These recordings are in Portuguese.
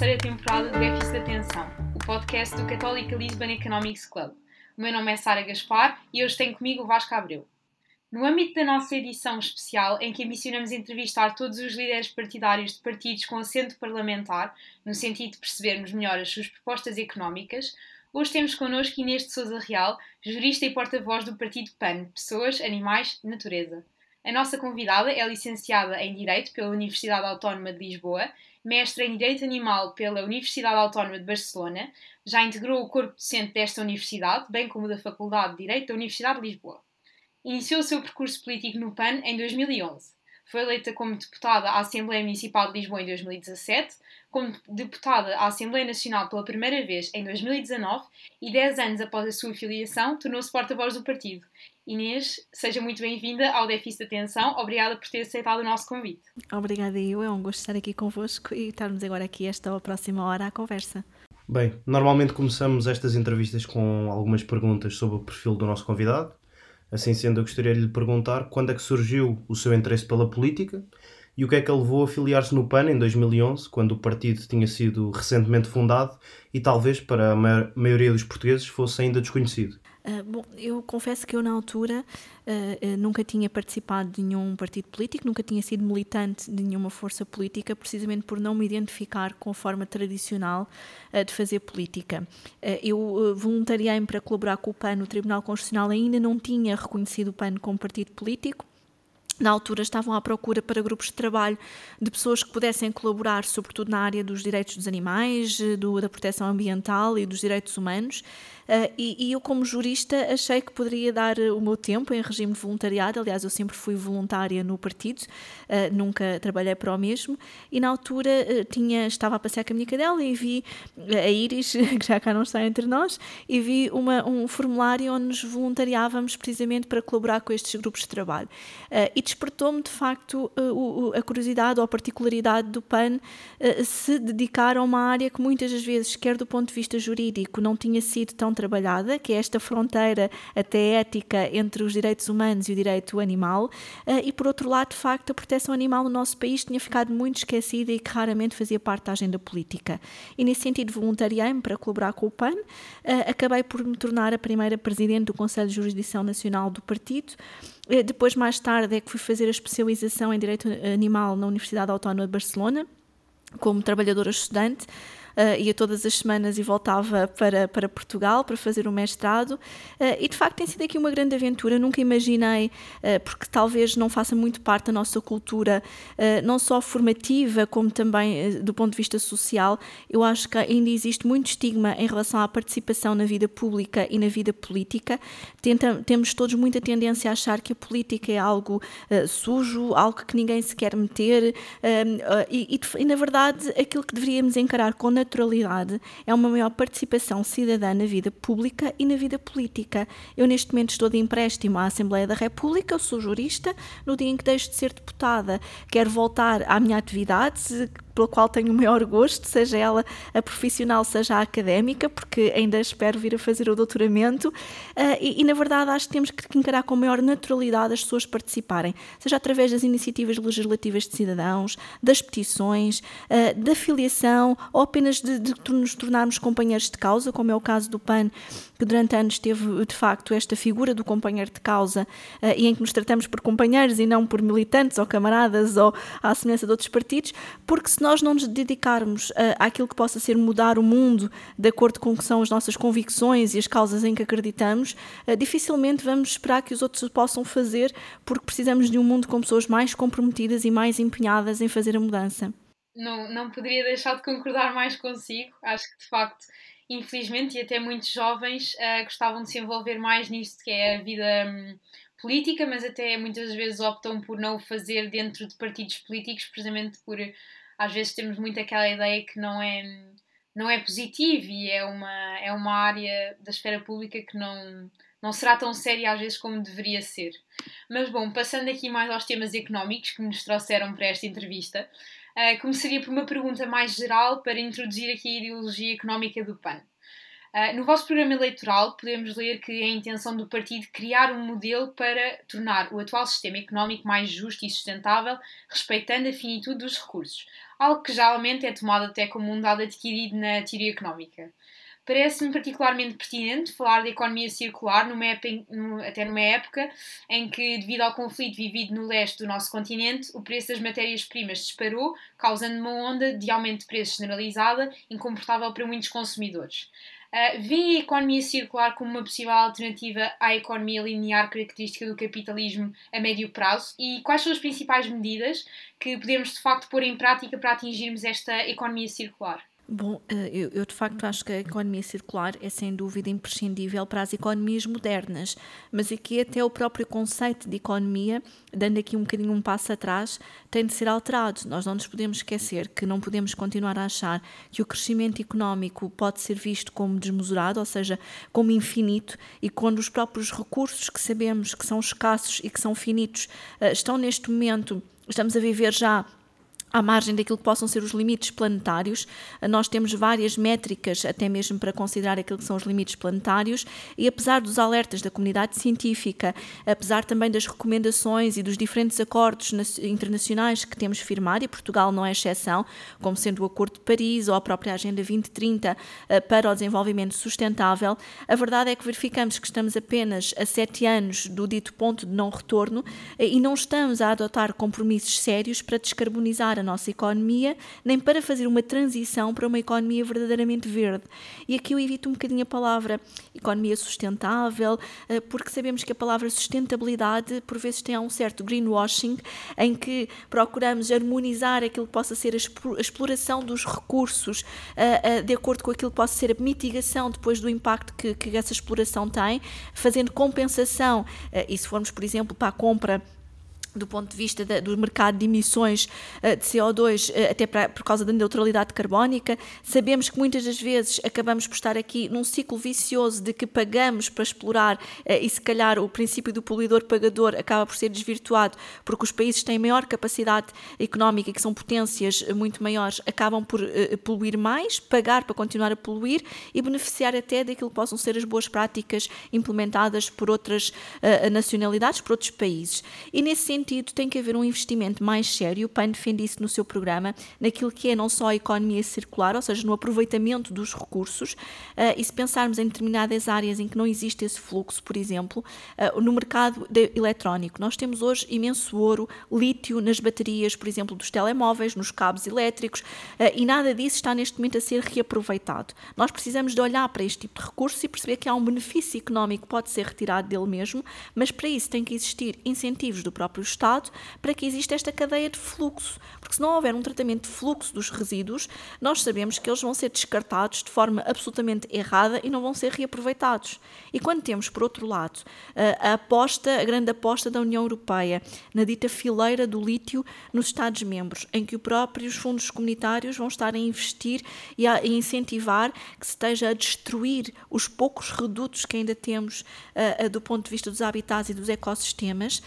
terceira temporada do Déficit de Atenção, o podcast do Católica Lisbon Economics Club. O meu nome é Sara Gaspar e hoje tenho comigo o Vasco Abreu. No âmbito da nossa edição especial, em que ambicionamos entrevistar todos os líderes partidários de partidos com assento parlamentar, no sentido de percebermos melhor as suas propostas económicas, hoje temos connosco Inês de Souza Real, jurista e porta-voz do Partido PAN, Pessoas, Animais, Natureza. A nossa convidada é licenciada em Direito pela Universidade Autónoma de Lisboa, mestre em Direito Animal pela Universidade Autónoma de Barcelona, já integrou o corpo docente desta universidade, bem como da Faculdade de Direito da Universidade de Lisboa. Iniciou o seu percurso político no PAN em 2011. Foi eleita como deputada à Assembleia Municipal de Lisboa em 2017, como deputada à Assembleia Nacional pela primeira vez em 2019 e, 10 anos após a sua filiação, tornou-se porta-voz do partido. Inês, seja muito bem-vinda ao Déficit de Atenção. Obrigada por ter aceitado o nosso convite. Obrigada eu, é um gosto estar aqui convosco e estarmos agora aqui esta próxima hora à conversa. Bem, normalmente começamos estas entrevistas com algumas perguntas sobre o perfil do nosso convidado. Assim sendo, eu gostaria de lhe perguntar quando é que surgiu o seu interesse pela política e o que é que a levou a filiar-se no PAN em 2011, quando o partido tinha sido recentemente fundado e talvez para a maioria dos portugueses fosse ainda desconhecido. Uh, bom, eu confesso que eu na altura uh, nunca tinha participado de nenhum partido político, nunca tinha sido militante de nenhuma força política, precisamente por não me identificar com a forma tradicional de fazer política. eu voluntariei-me para colaborar com o PAN no Tribunal Constitucional, ainda não tinha reconhecido o PAN como partido político, na altura estavam à procura para grupos de trabalho de pessoas que pudessem colaborar, sobretudo na área dos direitos dos animais, do, da proteção ambiental e dos direitos humanos. Uh, e, e, eu, como jurista, achei que poderia dar o meu tempo em regime voluntariado. Aliás, eu sempre fui voluntária no partido, uh, nunca trabalhei para o mesmo. E na altura uh, tinha, estava a passear com a minha cadela e vi a Iris, que já cá não está entre nós, e vi uma, um formulário onde nos voluntariávamos precisamente para colaborar com estes grupos de trabalho. e despertou-me, de facto, o, a curiosidade ou a particularidade do PAN se dedicar a uma área que muitas das vezes, quer do ponto de vista jurídico, não tinha sido tão trabalhada, que é esta fronteira até ética entre os direitos humanos e o direito animal, eh, e por outro lado, de facto, a proteção animal no nosso país tinha ficado muito esquecida e que raramente fazia parte da agenda política. E nesse sentido, voluntariei-me para colaborar com o PAN, eh, acabei por me tornar a primeira presidente do Conselho de Jurisdição Nacional do partido. Eh, depois, mais tarde, é que fui fazer a especialização em Direito Animal na Universidade Autónoma de Barcelona, como trabalhadora estudante uh, ia todas as semanas e voltava para, para Portugal para fazer o mestrado. Uh, e de facto tem sido aqui uma grande aventura. Nunca imaginei, uh, porque talvez não faça muito parte da nossa cultura, não só formativa, como também do ponto de vista social. Eu acho que ainda existe muito estigma em relação à participação na vida pública e na vida política. Tenta, temos todos muita tendência a achar que a política é algo sujo, algo que ninguém se quer meter, e, e, e na verdade aquilo que deveríamos encarar com naturalidade é uma maior participação cidadã na vida pública e na vida política. Eu, neste momento, estou de empréstimo à Assembleia da República, sou jurista. No dia em que deixo de ser deputada, quero voltar à minha atividade, pela qual tenho o maior gosto, seja ela a profissional, seja a académica, porque ainda espero vir a fazer o doutoramento. Uh, e, e, na verdade, acho que temos que encarar com maior naturalidade as pessoas participarem, seja através das iniciativas legislativas de cidadãos, das petições, uh, da filiação ou apenas de, de nos tornarmos companheiros de causa, como é o caso do PAN, que durante anos teve de facto esta figura do companheiro de causa uh, e em que nos tratamos por companheiros e não por militantes ou camaradas ou à semelhança de outros partidos, porque se nós não nos dedicarmos uh, àquilo que possa ser mudar o mundo de acordo com o que são as nossas convicções e as causas em que acreditamos, uh, dificilmente vamos esperar que os outros o possam fazer, porque precisamos de um mundo com pessoas mais comprometidas e mais empenhadas em fazer a mudança. Não, não poderia deixar de concordar mais consigo. Acho que de facto infelizmente, e até muitos jovens uh, gostavam de se envolver mais nisto que é a vida um, política, mas até muitas vezes optam por não o fazer dentro de partidos políticos, precisamente por às vezes temos muito aquela ideia que não é não é positivo e é uma é uma área da esfera pública que não não será tão séria às vezes como deveria ser. Mas bom, passando aqui mais aos temas económicos que nos trouxeram para esta entrevista, Uh, começaria por uma pergunta mais geral para introduzir aqui a ideologia económica do PAN. Uh, no vosso programa eleitoral, podemos ler que é a intenção do partido criar um modelo para tornar o atual sistema económico mais justo e sustentável, respeitando a finitude dos recursos, algo que geralmente é tomado até como um dado adquirido na teoria económica. Parece-me particularmente pertinente falar da economia circular, numa época, até numa época em que, devido ao conflito vivido no leste do nosso continente, o preço das matérias-primas disparou, causando uma onda de aumento de preços generalizada, incomportável para muitos consumidores. Uh, vê a economia circular como uma possível alternativa à economia linear característica do capitalismo a médio prazo e quais são as principais medidas que podemos de facto pôr em prática para atingirmos esta economia circular? Bom, eh, eu, eu, de facto acho que a economia circular é sem dúvida imprescindível para as economias modernas, mas aqui até o próprio conceito de economia, dando aqui um bocadinho um passo atrás, tem de ser alterado. Nós não nos podemos esquecer que não podemos continuar a achar que o crescimento económico pode ser visto como desmesurado, ou seja, como infinito, e quando os próprios recursos que sabemos que são escassos e que são finitos eh, estão neste momento, estamos a viver já à margem daquilo que possam ser os limites planetários. Nós temos várias métricas, até mesmo para considerar aquilo que são os limites planetários, e apesar dos alertas da comunidade científica, apesar também das recomendações e dos diferentes acordos internacionais que temos firmado, e Portugal não é exceção, como sendo o Acordo de Paris ou a própria Agenda 2030 eh, para o desenvolvimento sustentável, a verdade é que verificamos que estamos apenas a sete anos do dito ponto de não retorno eh, e não estamos a adotar compromissos sérios para descarbonizar a nossa economia, nem para fazer uma transição para uma economia verdadeiramente verde. E aqui eu evito um bocadinho a palavra economia sustentável, eh, porque sabemos que a palavra sustentabilidade por vezes tem um certo greenwashing, em que procuramos harmonizar aquilo que possa ser a exploração dos recursos eh, eh, de acordo com aquilo que possa ser a mitigação depois do impacto que, que essa exploração tem, fazendo compensação, e se formos, por exemplo, para a compra do ponto de vista do mercado de emissões uh, de CO2, uh, eh, até pra, por causa da neutralidade carbónica. Sabemos que muitas das vezes acabamos por estar aqui num ciclo vicioso de que pagamos para explorar uh, e se calhar o princípio do poluidor-pagador acaba por ser desvirtuado porque os países têm maior capacidade económica e que são potências muito maiores acabam por poluir mais, pagar para continuar a poluir e beneficiar até daquilo que possam ser as boas práticas implementadas por outras nacionalidades, por outros países. E nesse sentido, sentido, tem que haver um investimento mais sério. O PAN defende isso no seu programa, naquilo que é não só a economia circular, ou seja, no aproveitamento dos recursos. Uh, e se pensarmos em determinadas áreas em que não existe esse fluxo, por exemplo, uh, no mercado eletrónico, nós temos hoje imenso ouro, lítio nas baterias, por exemplo, dos telemóveis, nos cabos elétricos, uh, e nada disso está neste momento a ser reaproveitado. Nós precisamos de olhar para este tipo de recursos e perceber que há um benefício económico que pode ser retirado dele mesmo, mas para isso tem que existir incentivos do próprio Estado para que exista esta cadeia de fluxo. Porque se não houver um tratamento de fluxo dos resíduos, nós sabemos que eles vão ser descartados de forma absolutamente errada e não vão ser reaproveitados. E quando temos, por outro lado, a aposta, a grande aposta da União Europeia na dita fileira do lítio nos Estados-membros, em que os próprios fundos comunitários vão estar a investir e a incentivar que se esteja a destruir os poucos redutos que ainda temos uh, uh, do ponto de vista dos habitats e dos ecossistemas,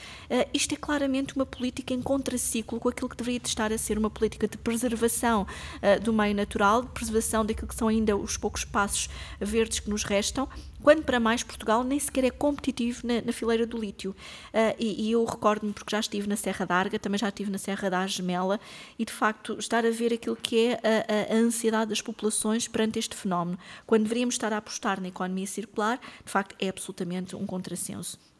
isto é claro claramente uma política em contraciclo com aquilo que deveria estar a ser uma política de preservação uh, do meio natural, de preservação daquilo que são ainda os poucos espaços verdes que nos restam, quando para mais Portugal nem sequer é competitivo na, na fileira do lítio. Uh, e, e, eu recordo-me, porque já estive na Serra da Arga, também já estive na Serra da Gemela, e de facto estar a ver aquilo que é a, a, ansiedade das populações perante este fenómeno, quando deveríamos estar a apostar na economia circular, de facto é absolutamente um contrassenso.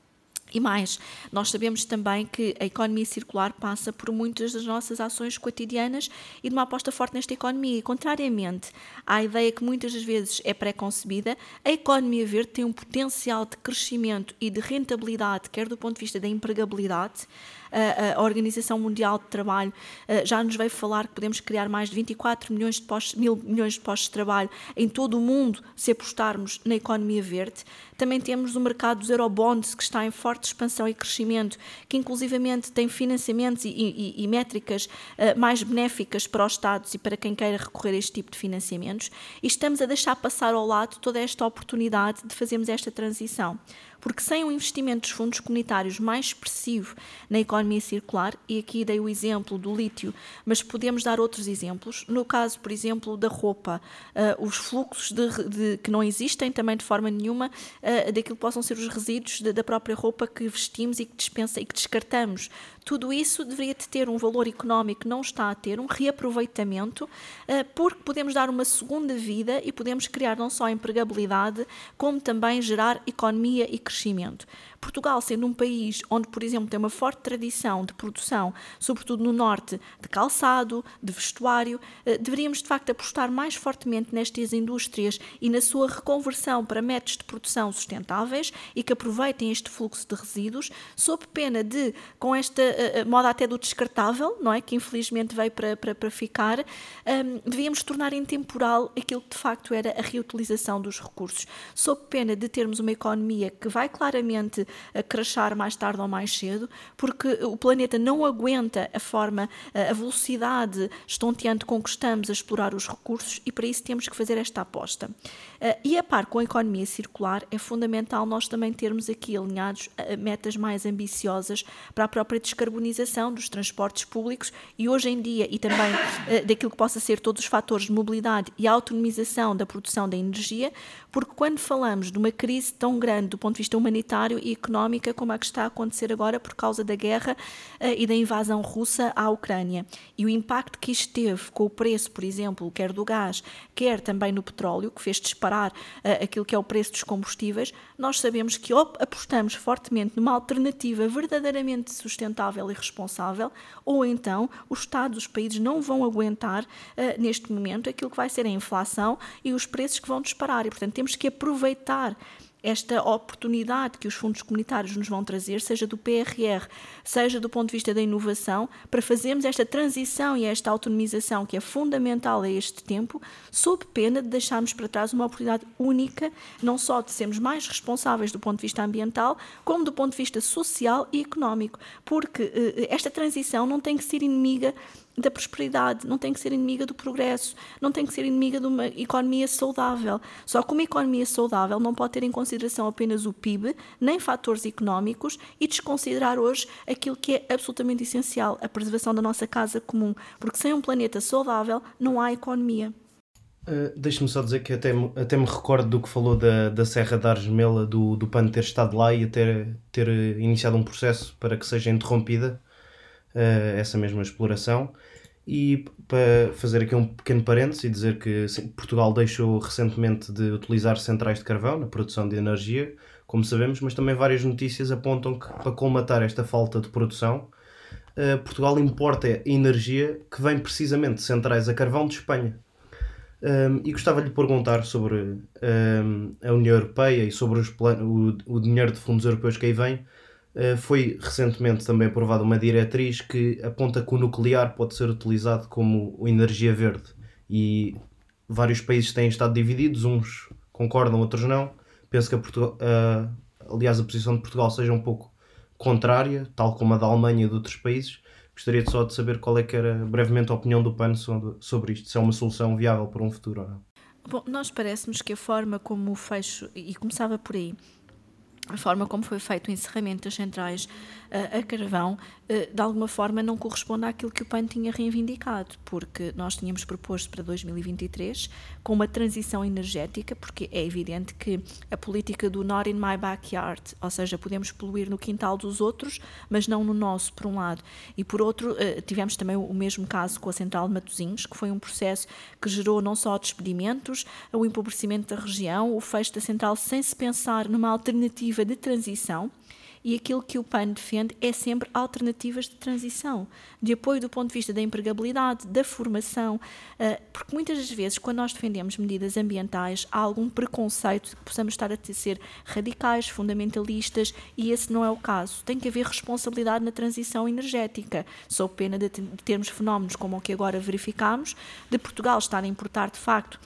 E mais, nós sabemos também que a economia circular passa por muitas das nossas ações cotidianas e de uma aposta forte nesta economia. E, contrariamente à ideia que muitas das vezes é pré-concebida, a economia verde tem um potencial de crescimento e de rentabilidade, quer do ponto de vista da empregabilidade, a, Organização Mundial de Trabalho eh, já nos veio falar que podemos criar mais de 24 milhões de postos, mil milhões de postos de trabalho em todo o mundo se apostarmos na economia verde. Também temos o mercado dos eurobonds, que está em forte expansão e crescimento, que inclusivamente tem financiamentos e, e, e métricas uh, mais benéficas para os Estados e para quem queira recorrer a este tipo de financiamentos. E estamos a deixar passar ao lado toda esta oportunidade de fazermos esta transição. Porque sem um investimento dos fundos comunitários mais expressivo na economia circular, e aqui dei o exemplo do lítio, mas podemos dar outros exemplos, no caso, por exemplo, da roupa, uh, os fluxos de, de, que não existem também de forma nenhuma uh, daquilo que possam ser os resíduos de, da própria roupa que vestimos e que, dispensa, e que descartamos. Tudo isso deveria ter um valor económico não está a ter, um reaproveitamento, uh, porque podemos dar uma segunda vida e podemos criar não só empregabilidade, como também gerar economia e crescimento. Portugal, sendo um país onde, por exemplo, tem uma forte tradição de produção, sobretudo no norte, de calçado, de vestuário, eh, deveríamos de facto apostar mais fortemente nestas indústrias e na sua reconversão para métodos de produção sustentáveis e que aproveitem este fluxo de resíduos, sob pena de, com esta eh, eh, moda até do descartável, não é? Que infelizmente veio para, para, para ficar, um, ehm, devíamos tornar intemporal aquilo que de facto era a reutilização dos recursos, sob pena de termos uma economia que vai claramente a crachar mais tarde ou mais cedo, porque o planeta não aguenta a forma, a velocidade estonteante com que estamos a explorar os recursos e para isso temos que fazer esta aposta. Eh, e a par com a economia circular, é fundamental nós também termos aqui alinhados eh, metas mais ambiciosas para a própria descarbonização dos transportes públicos e hoje em dia, e também eh, daquilo que possa ser todos os fatores de mobilidade e autonomização da produção da energia, porque quando falamos de uma crise tão grande do ponto de vista humanitário e económica como a que está a acontecer agora por causa da guerra uh, e da invasão russa à Ucrânia. E o impacto que isto teve com o preço, por exemplo, quer do gás, quer também no petróleo, que fez disparar uh, aquilo que é o preço dos combustíveis, nós sabemos que ou apostamos fortemente numa alternativa verdadeiramente sustentável e responsável, ou então os Estados, os países não vão aguentar uh, neste momento aquilo que vai ser a inflação e os preços que vão disparar. E, portanto, temos que aproveitar esta oportunidade que os fundos comunitários nos vão trazer, seja do PRR, seja do ponto de vista da inovação, para fazermos esta transição e esta autonomização que é fundamental a este tempo, sob pena de deixarmos para trás uma oportunidade única, não só de sermos mais responsáveis do ponto de vista ambiental, como do ponto de vista social e económico, porque eh, esta transição não tem que ser inimiga da prosperidade, não tem que ser inimiga do progresso, não tem que ser inimiga de uma economia saudável. Só que uma economia saudável não pode ter em consideração apenas o PIB, nem fatores económicos e desconsiderar hoje aquilo que é absolutamente essencial, a preservação da nossa casa comum, porque sem um planeta saudável não há economia. Uh, Deixe-me só dizer que até, até me recordo do que falou da, da Serra da Argemela, do, do PAN ter estado lá e ter, ter iniciado um processo para que seja interrompida essa mesma exploração. E para fazer aqui um pequeno parênteses e dizer que sim, Portugal deixou recentemente de utilizar centrais de carvão na produção de energia, como sabemos, mas também várias notícias apontam que para colmatar esta falta de produção, uh, Portugal importa energia que vem precisamente de centrais a carvão de Espanha. Um, e gostava de lhe perguntar sobre um, a União Europeia e sobre os o, o dinheiro de fundos europeus que aí vem, eh, foi recentemente também aprovada uma diretriz que aponta que o nuclear pode ser utilizado como energia verde e vários países têm estado divididos, uns concordam, outros não. Penso que a Portugal, uh, aliás a posição de Portugal seja um pouco contrária, tal como a da Alemanha e de outros países. Gostaria só de saber qual é que era brevemente a opinião do PAN sobre isto, se é uma solução viável para um futuro ou não. Bom, nós parece-nos que a forma como o fecho, e começava por aí, a forma como foi feito o encerramento das centrais a carvão, uh, de alguma forma não corresponde àquilo que o PAN tinha reivindicado, porque nós tínhamos proposto para 2023 com uma transição energética, porque é evidente que a política do not in my backyard, ou seja, podemos poluir no quintal dos outros, mas não no nosso, por um lado. E por outro, uh, tivemos também o mesmo caso com a central de Matosinhos, que foi um processo que gerou não só despedimentos, o empobrecimento da região, o fecho da central sem se pensar numa alternativa de transição e aquilo que o PAN defende é sempre alternativas de transição, de apoio do ponto de vista da empregabilidade, da formação, eh, porque muitas das vezes, quando nós defendemos medidas ambientais, há algum preconceito de que possamos estar a ser radicais, fundamentalistas, e esse não é o caso. Tem que haver responsabilidade na transição energética, sob pena de termos fenómenos como o que agora verificamos, de Portugal estar a importar de facto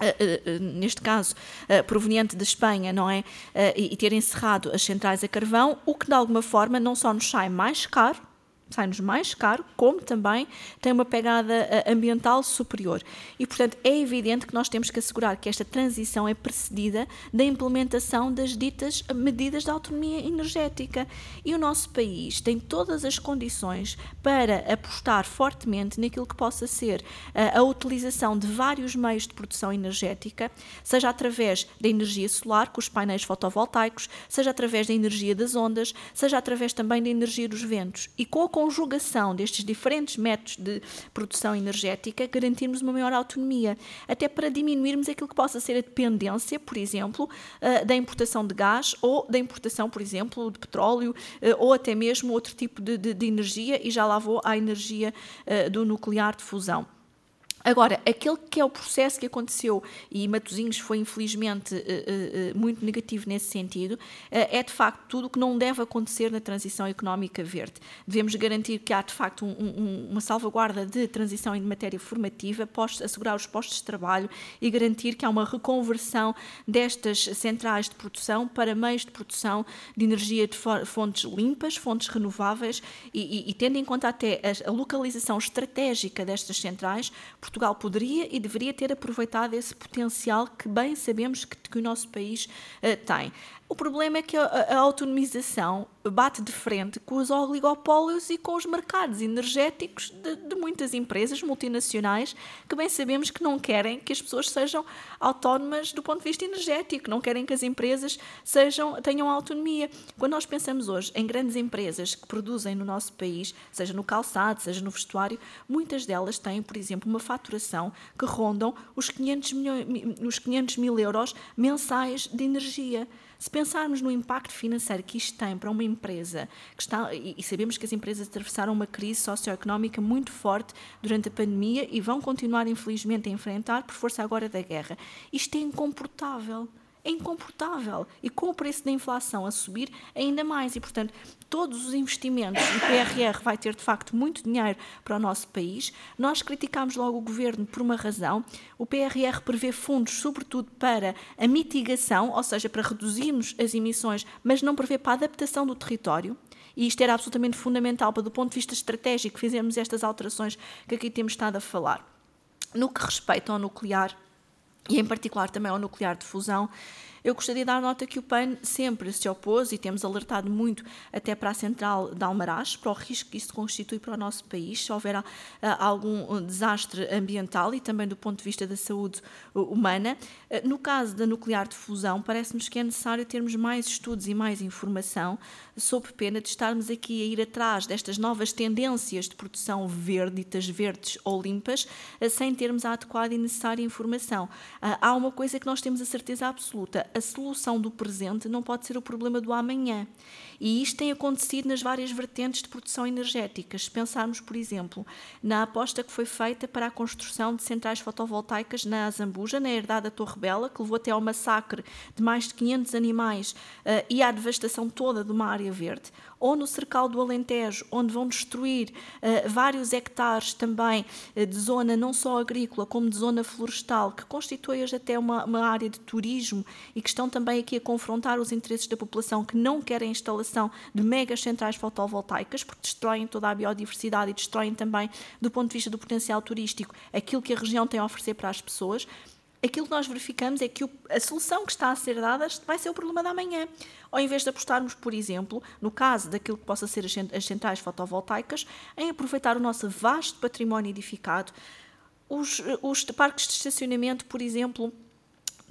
Uh, uh, neste caso, proveniente da Espanha, não é? E, e ter encerrado as centrais a carvão, o que de alguma forma não só nos sai mais caro, sai-nos mais caro, como também tem uma pegada eh, ambiental superior. E, portanto, é evidente que nós temos que assegurar que esta transição é precedida da implementação das ditas medidas de autonomia energética. E o nosso país tem todas as condições para apostar fortemente naquilo que possa ser eh, a utilização de vários meios de produção energética, seja através da energia solar, com os painéis fotovoltaicos, seja através da energia das ondas, seja através também da energia dos ventos. E com a conjugação destes diferentes métodos de produção energética, garantirmos uma maior autonomia, até para diminuirmos aquilo que possa ser a dependência, por exemplo, eh, da importação de gás ou da importação, por exemplo, de petróleo eh, ou até mesmo outro tipo de, de, de energia, e já lá vou à energia eh, do nuclear de fusão. Agora, aquele que é o processo que aconteceu, e Matosinhos foi infelizmente eh, eh, eh, muito negativo nesse sentido, é de facto tudo o que não deve acontecer na transição económica verde. Devemos garantir que há de facto um, um, uma salvaguarda de transição em matéria formativa, assegurar os postos de trabalho e garantir que há uma reconversão destas centrais de produção para meios de produção de energia de fontes limpas, fontes renováveis e, e, e tendo em conta até a, a localização estratégica destas centrais, Portugal poderia e deveria ter aproveitado esse potencial que bem sabemos que, que o nosso país uh, tem. O problema é que a, autonomização bate de frente com os oligopólios e com os mercados energéticos de, de, muitas empresas multinacionais que bem sabemos que não querem que as pessoas sejam autónomas do ponto de vista energético, não querem que as empresas sejam, tenham autonomia. Quando nós pensamos hoje em grandes empresas que produzem no nosso país, seja no calçado, seja no vestuário, muitas delas têm, por exemplo, uma faturação que rondam os 500, milhões, os 500 mil euros mensais de energia. Se pensarmos no impacto financeiro que isto tem para uma empresa, que está, e sabemos que as empresas atravessaram uma crise socioeconómica muito forte durante a pandemia e vão continuar, infelizmente, a enfrentar por força agora da guerra, isto é incomportável é incomportável. E com o preço da inflação a subir, ainda mais. E, portanto, todos os investimentos, o PRR vai ter de facto muito dinheiro para o nosso país. Nós criticámos logo o governo por uma razão. O PRR prevê fundos, sobretudo para a mitigação, ou seja, para reduzirmos as emissões, mas não prevê para a adaptação do território. E isto era absolutamente fundamental para, do ponto de vista estratégico, fizermos estas alterações que aqui temos estado a falar. No que respeita ao nuclear, e em particular também ao nuclear de fusão, eu gostaria de dar nota que o PAN sempre se opôs e temos alertado muito até para a central de Almaraz, para o risco que isso constitui para o nosso país, se houver uh, algum desastre ambiental e também do ponto de vista da saúde humana. Uh, no caso da nuclear de fusão, parece-nos que é necessário termos mais estudos e mais informação, sob pena de estarmos aqui a ir atrás destas novas tendências de produção verde, ditas verdes ou limpas, uh, sem termos a adequada e necessária informação. há uma coisa que nós temos a certeza absoluta: a solução do presente não pode ser o problema do amanhã. E isto tem acontecido nas várias vertentes de produção energética. Se pensarmos, por exemplo, na aposta que foi feita para a construção de centrais fotovoltaicas na Azambuja, na herdade da Torre Bela, que levou até ao massacre de mais de 500 animais uh, e à devastação toda de uma área verde, ou no Cercal do Alentejo, onde vão destruir uh, vários hectares também uh, de zona não só agrícola, como de zona florestal, que constitui hoje até uma, uma área de turismo e que estão também aqui a confrontar os interesses da população que não querem instalação instalação de megas centrais fotovoltaicas, porque destroem toda a biodiversidade e destroem também, do ponto de vista do potencial turístico, aquilo que a região tem a oferecer para as pessoas. Aquilo que nós verificamos é que a solução que está a ser dada vai ser o problema da manhã. Ao invés de apostarmos, por exemplo, no caso daquilo que possa ser as centrais fotovoltaicas, em aproveitar o nosso vasto património edificado, os, os parques de estacionamento, por exemplo,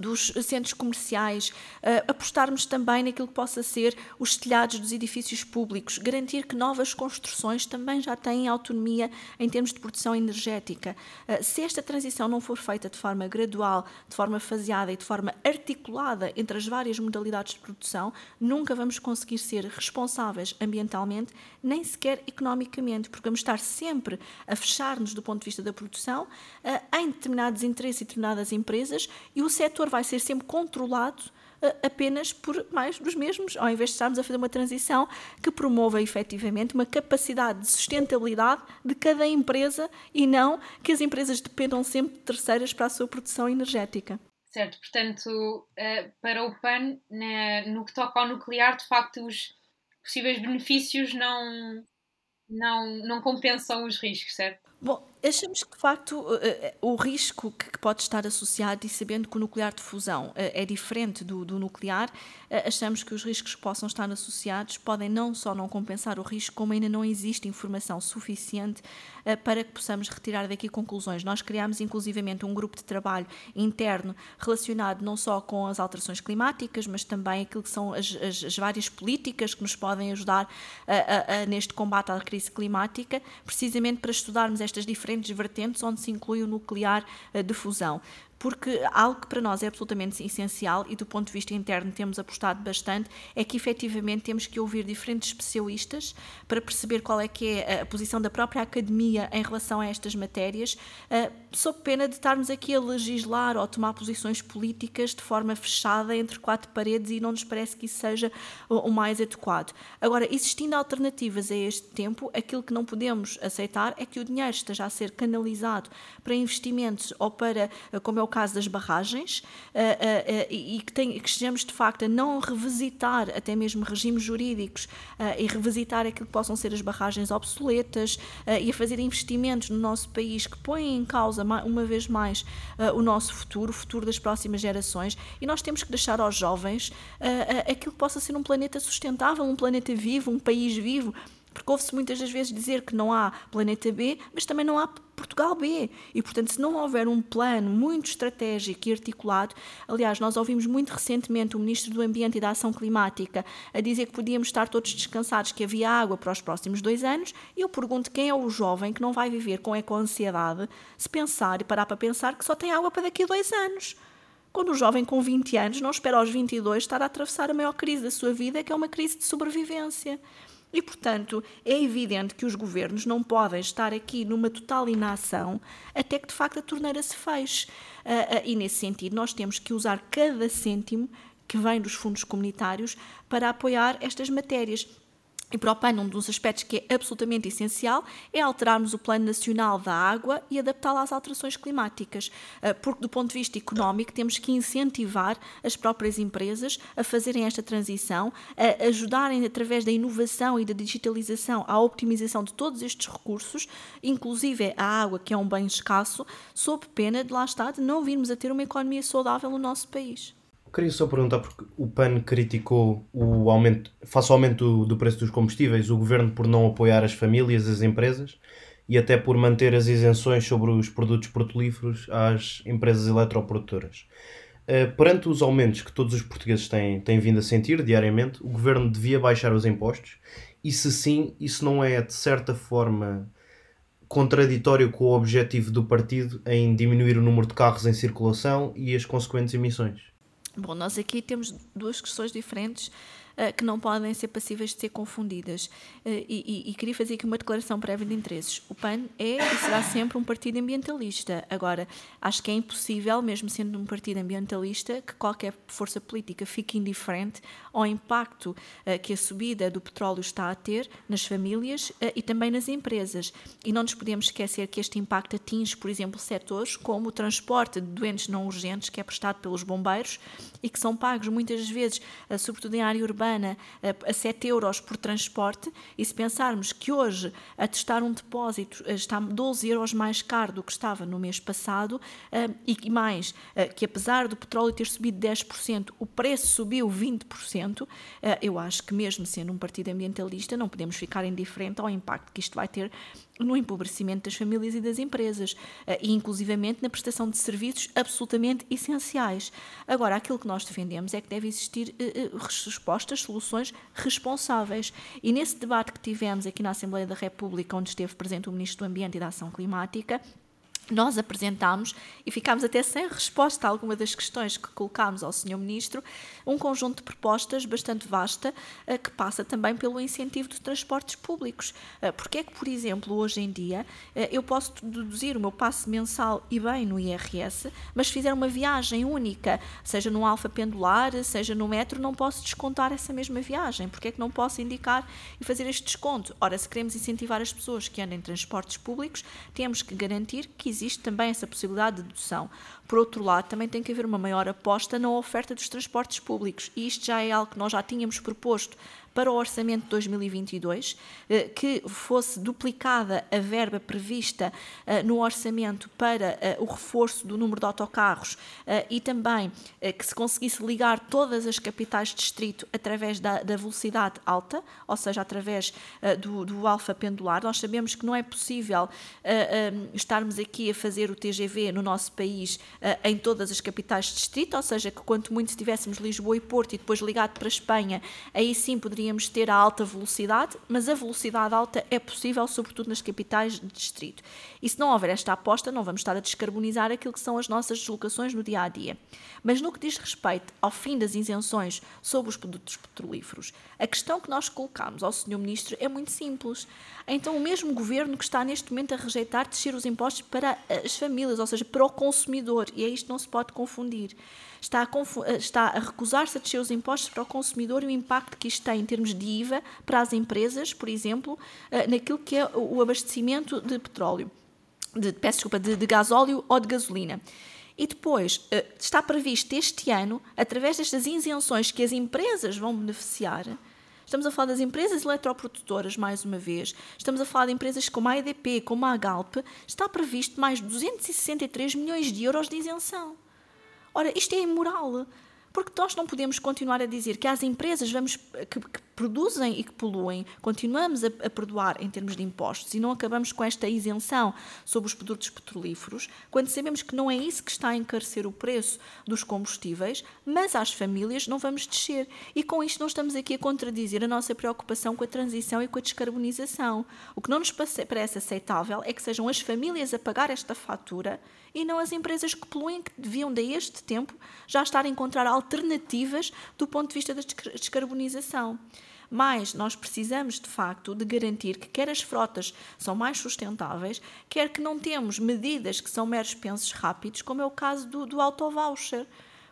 dos centros comerciais, uh, apostarmos também naquilo que possa ser os telhados dos edifícios públicos, garantir que novas construções também já têm autonomia em termos de produção energética. Uh, se esta transição não for feita de forma gradual, de forma faseada e de forma articulada entre as várias modalidades de produção, nunca vamos conseguir ser responsáveis ambientalmente, nem sequer economicamente, porque vamos estar sempre a fechar-nos do ponto de vista da produção uh, em determinados interesses e determinadas empresas e o setor vai ser sempre controlado uh, apenas por mais dos mesmos, ao invés de estarmos a fazer uma transição que promova efetivamente uma capacidade de sustentabilidade de cada empresa e não que as empresas dependam sempre de terceiras para a sua produção energética. Certo, portanto, uh, para o PAN, no que toca ao nuclear, de facto, os possíveis benefícios não, não, não compensam os riscos, certo? Bom, achamos que de facto eh, eh, o risco que pode estar associado, e sabendo que o nuclear de fusão eh, é diferente do, do nuclear, achamos que os riscos que possam estar associados podem não só não compensar o risco, como ainda não existe informação suficiente para que possamos retirar daqui conclusões. Nós criámos inclusivamente um grupo de trabalho interno relacionado não só com as alterações climáticas, mas também aquilo que são as, as, as várias políticas que nos podem ajudar a, a, a, neste combate à crise climática, precisamente para estudarmos estas diferentes vertentes onde se inclui o nuclear eh, de fusão. Porque algo que para nós é absolutamente essencial e do ponto de vista interno temos apostado bastante é que efetivamente temos que ouvir diferentes especialistas para perceber qual é que é a posição da própria academia em relação a estas matérias, uh, sob pena de estarmos aqui a legislar ou a tomar posições políticas de forma fechada entre quatro paredes e não nos parece que isso seja o, mais adequado. Agora, existindo alternativas a este tempo, aquilo que não podemos aceitar é que o dinheiro esteja a ser canalizado para investimentos ou para, como é o caso das barragens, uh, uh, e que, tem, que estejamos de facto a não revisitar até mesmo regimes jurídicos e revisitar aquilo que possam ser as barragens obsoletas e a fazer investimentos no nosso país que põem em causa uma vez mais o nosso futuro, o futuro das próximas gerações, e nós temos que deixar aos jovens aquilo que possa ser um planeta sustentável, um planeta vivo, um país vivo. Porque ouve-se muitas das vezes dizer que não há planeta B, mas também não há Portugal B. E, portanto, se não houver um plano muito estratégico e articulado, aliás, nós ouvimos muito recentemente o Ministro do Ambiente e da Ação Climática a dizer que podíamos estar todos descansados, que havia água para os próximos dois anos, e eu pergunto quem é o jovem que não vai viver com eco-ansiedade se pensar e parar para pensar que só tem água para daqui a dois anos. Quando o jovem com 20 anos não espera aos 22 estar a atravessar a maior crise da sua vida, que é uma crise de sobrevivência. E, portanto, é evidente que os governos não podem estar aqui numa total inação até que, de facto, a torneira se feche. Uh, uh, e, nesse sentido, nós temos que usar cada cêntimo que vem dos fundos comunitários para apoiar estas matérias. E PAN, um dos aspectos que é absolutamente essencial é alterarmos o Plano Nacional da Água e adaptá-lo às alterações climáticas, ah, porque, do ponto de vista económico, temos que incentivar as próprias empresas a fazerem esta transição, a ajudarem, através da inovação e da digitalização, à optimização de todos estes recursos, inclusive a água, que é um bem escasso, sob pena de lá estar de não virmos a ter uma economia saudável no nosso país. Queria só perguntar, porque o PAN criticou o aumento, face ao aumento do, preço dos combustíveis, o governo por não apoiar as famílias, as empresas e até por manter as isenções sobre os produtos petrolíferos às empresas eletroprodutoras. Uh, perante os aumentos que todos os portugueses têm, têm vindo a sentir diariamente, o governo devia baixar os impostos e, se sim, isso não é de certa forma contraditório com o objetivo do partido em diminuir o número de carros em circulação e as consequentes emissões? Bom, nós aqui temos duas questões diferentes que não podem ser passíveis de ser confundidas. Uh, e, e, e, queria fazer aqui uma declaração prévia de interesses. O PAN é e será sempre um partido ambientalista. Agora, acho que é impossível, mesmo sendo um partido ambientalista, que qualquer força política fique indiferente ao impacto uh, que a subida do petróleo está a ter nas famílias e também nas empresas. E não nos podemos esquecer que este impacto atinge, por exemplo, setores como o transporte de doentes não urgentes, que é prestado pelos bombeiros e que são pagos muitas vezes, sobretudo em área urbana, semana a 7 euros por transporte, e se pensarmos que hoje a testar um depósito eh, está 12 euros mais caro do que estava no mês passado, eh, e mais eh, que apesar do petróleo ter subido 10%, o preço subiu 20%, eu acho que mesmo sendo um partido ambientalista não podemos ficar indiferente ao impacto que isto vai ter no empobrecimento das famílias e das empresas, eh, e inclusivamente na prestação de serviços absolutamente essenciais. Agora, aquilo que nós defendemos é que deve existir eh, eh, respostas, soluções responsáveis. E nesse debate que tivemos aqui na Assembleia da República, onde esteve presente o Ministro do Ambiente e da Ação Climática, nós apresentámos e ficámos até sem resposta a alguma das questões que colocámos ao Sr. Ministro, um conjunto de propostas bastante vasta eh, que passa também pelo incentivo de transportes públicos. Eh, porque é que, por exemplo, hoje em dia eh, eu posso deduzir o meu passe mensal e bem no IRS, mas se fizer uma viagem única, seja no alfa pendular, seja no metro, não posso descontar essa mesma viagem. Porque é que não posso indicar e fazer este desconto? Ora, se queremos incentivar as pessoas que andem em transportes públicos, temos que garantir que existe também essa possibilidade de dedução. Por outro lado, também tem que haver uma maior aposta na oferta dos transportes públicos, e isto já é algo que nós já tínhamos proposto para o orçamento de 2022, eh, que fosse duplicada a verba prevista eh, no orçamento para eh, o reforço do número de autocarros e também que se conseguisse ligar todas as capitais de distrito através da, da velocidade alta, ou seja, através do, do alfa pendular. Nós sabemos que não é possível estarmos aqui a fazer o TGV no nosso país em todas as capitais de distrito, ou seja, que quanto muito se tivéssemos Lisboa e Porto e depois ligado para a Espanha, aí sim poderíamos poderíamos ter a alta velocidade, mas a velocidade alta é possível, sobretudo nas capitais de distrito. E se não houver esta aposta, não vamos estar a descarbonizar aquilo que são as nossas deslocações no dia a dia. Mas no que diz respeito ao fim das isenções sobre os produtos petrolíferos, a questão que nós colocamos ao Sr. Ministro é muito simples. Então, o mesmo governo que está neste momento a rejeitar descer os impostos para as famílias, ou seja, para o consumidor, e é isto não se pode confundir está a, está a recusar-se a descer os impostos para o consumidor e o impacto que isto tem em termos de IVA para as empresas, por exemplo, eh, naquilo que é o abastecimento de petróleo, de, peço desculpa, de, de gasóleo ou de gasolina. E depois, eh, está previsto este ano, através destas isenções que as empresas vão beneficiar, Estamos a falar das empresas eletroprodutoras, mais uma vez. Estamos a falar de empresas como a EDP, como a Galp. Está previsto mais 263 milhões de euros de isenção. Ora, isto é imoral. Porque nós não podemos continuar a dizer que as empresas vamos, que, que produzem e que poluem, continuamos a, a, perdoar em termos de impostos e não acabamos com esta isenção sobre os produtos petrolíferos, quando sabemos que não é isso que está a encarecer o preço dos combustíveis, mas às famílias não vamos descer. E com isto não estamos aqui a contradizer a nossa preocupação com a transição e com a descarbonização. O que não nos parece aceitável é que sejam as famílias a pagar esta fatura e não as empresas que poluem, que deviam, de este tempo, já estar a encontrar alternativas do ponto de vista da descarbonização. Mas nós precisamos, de facto, de garantir que quer as frotas são mais sustentáveis, quer que não temos medidas que são meros pensos rápidos, como é o caso do, do auto-voucher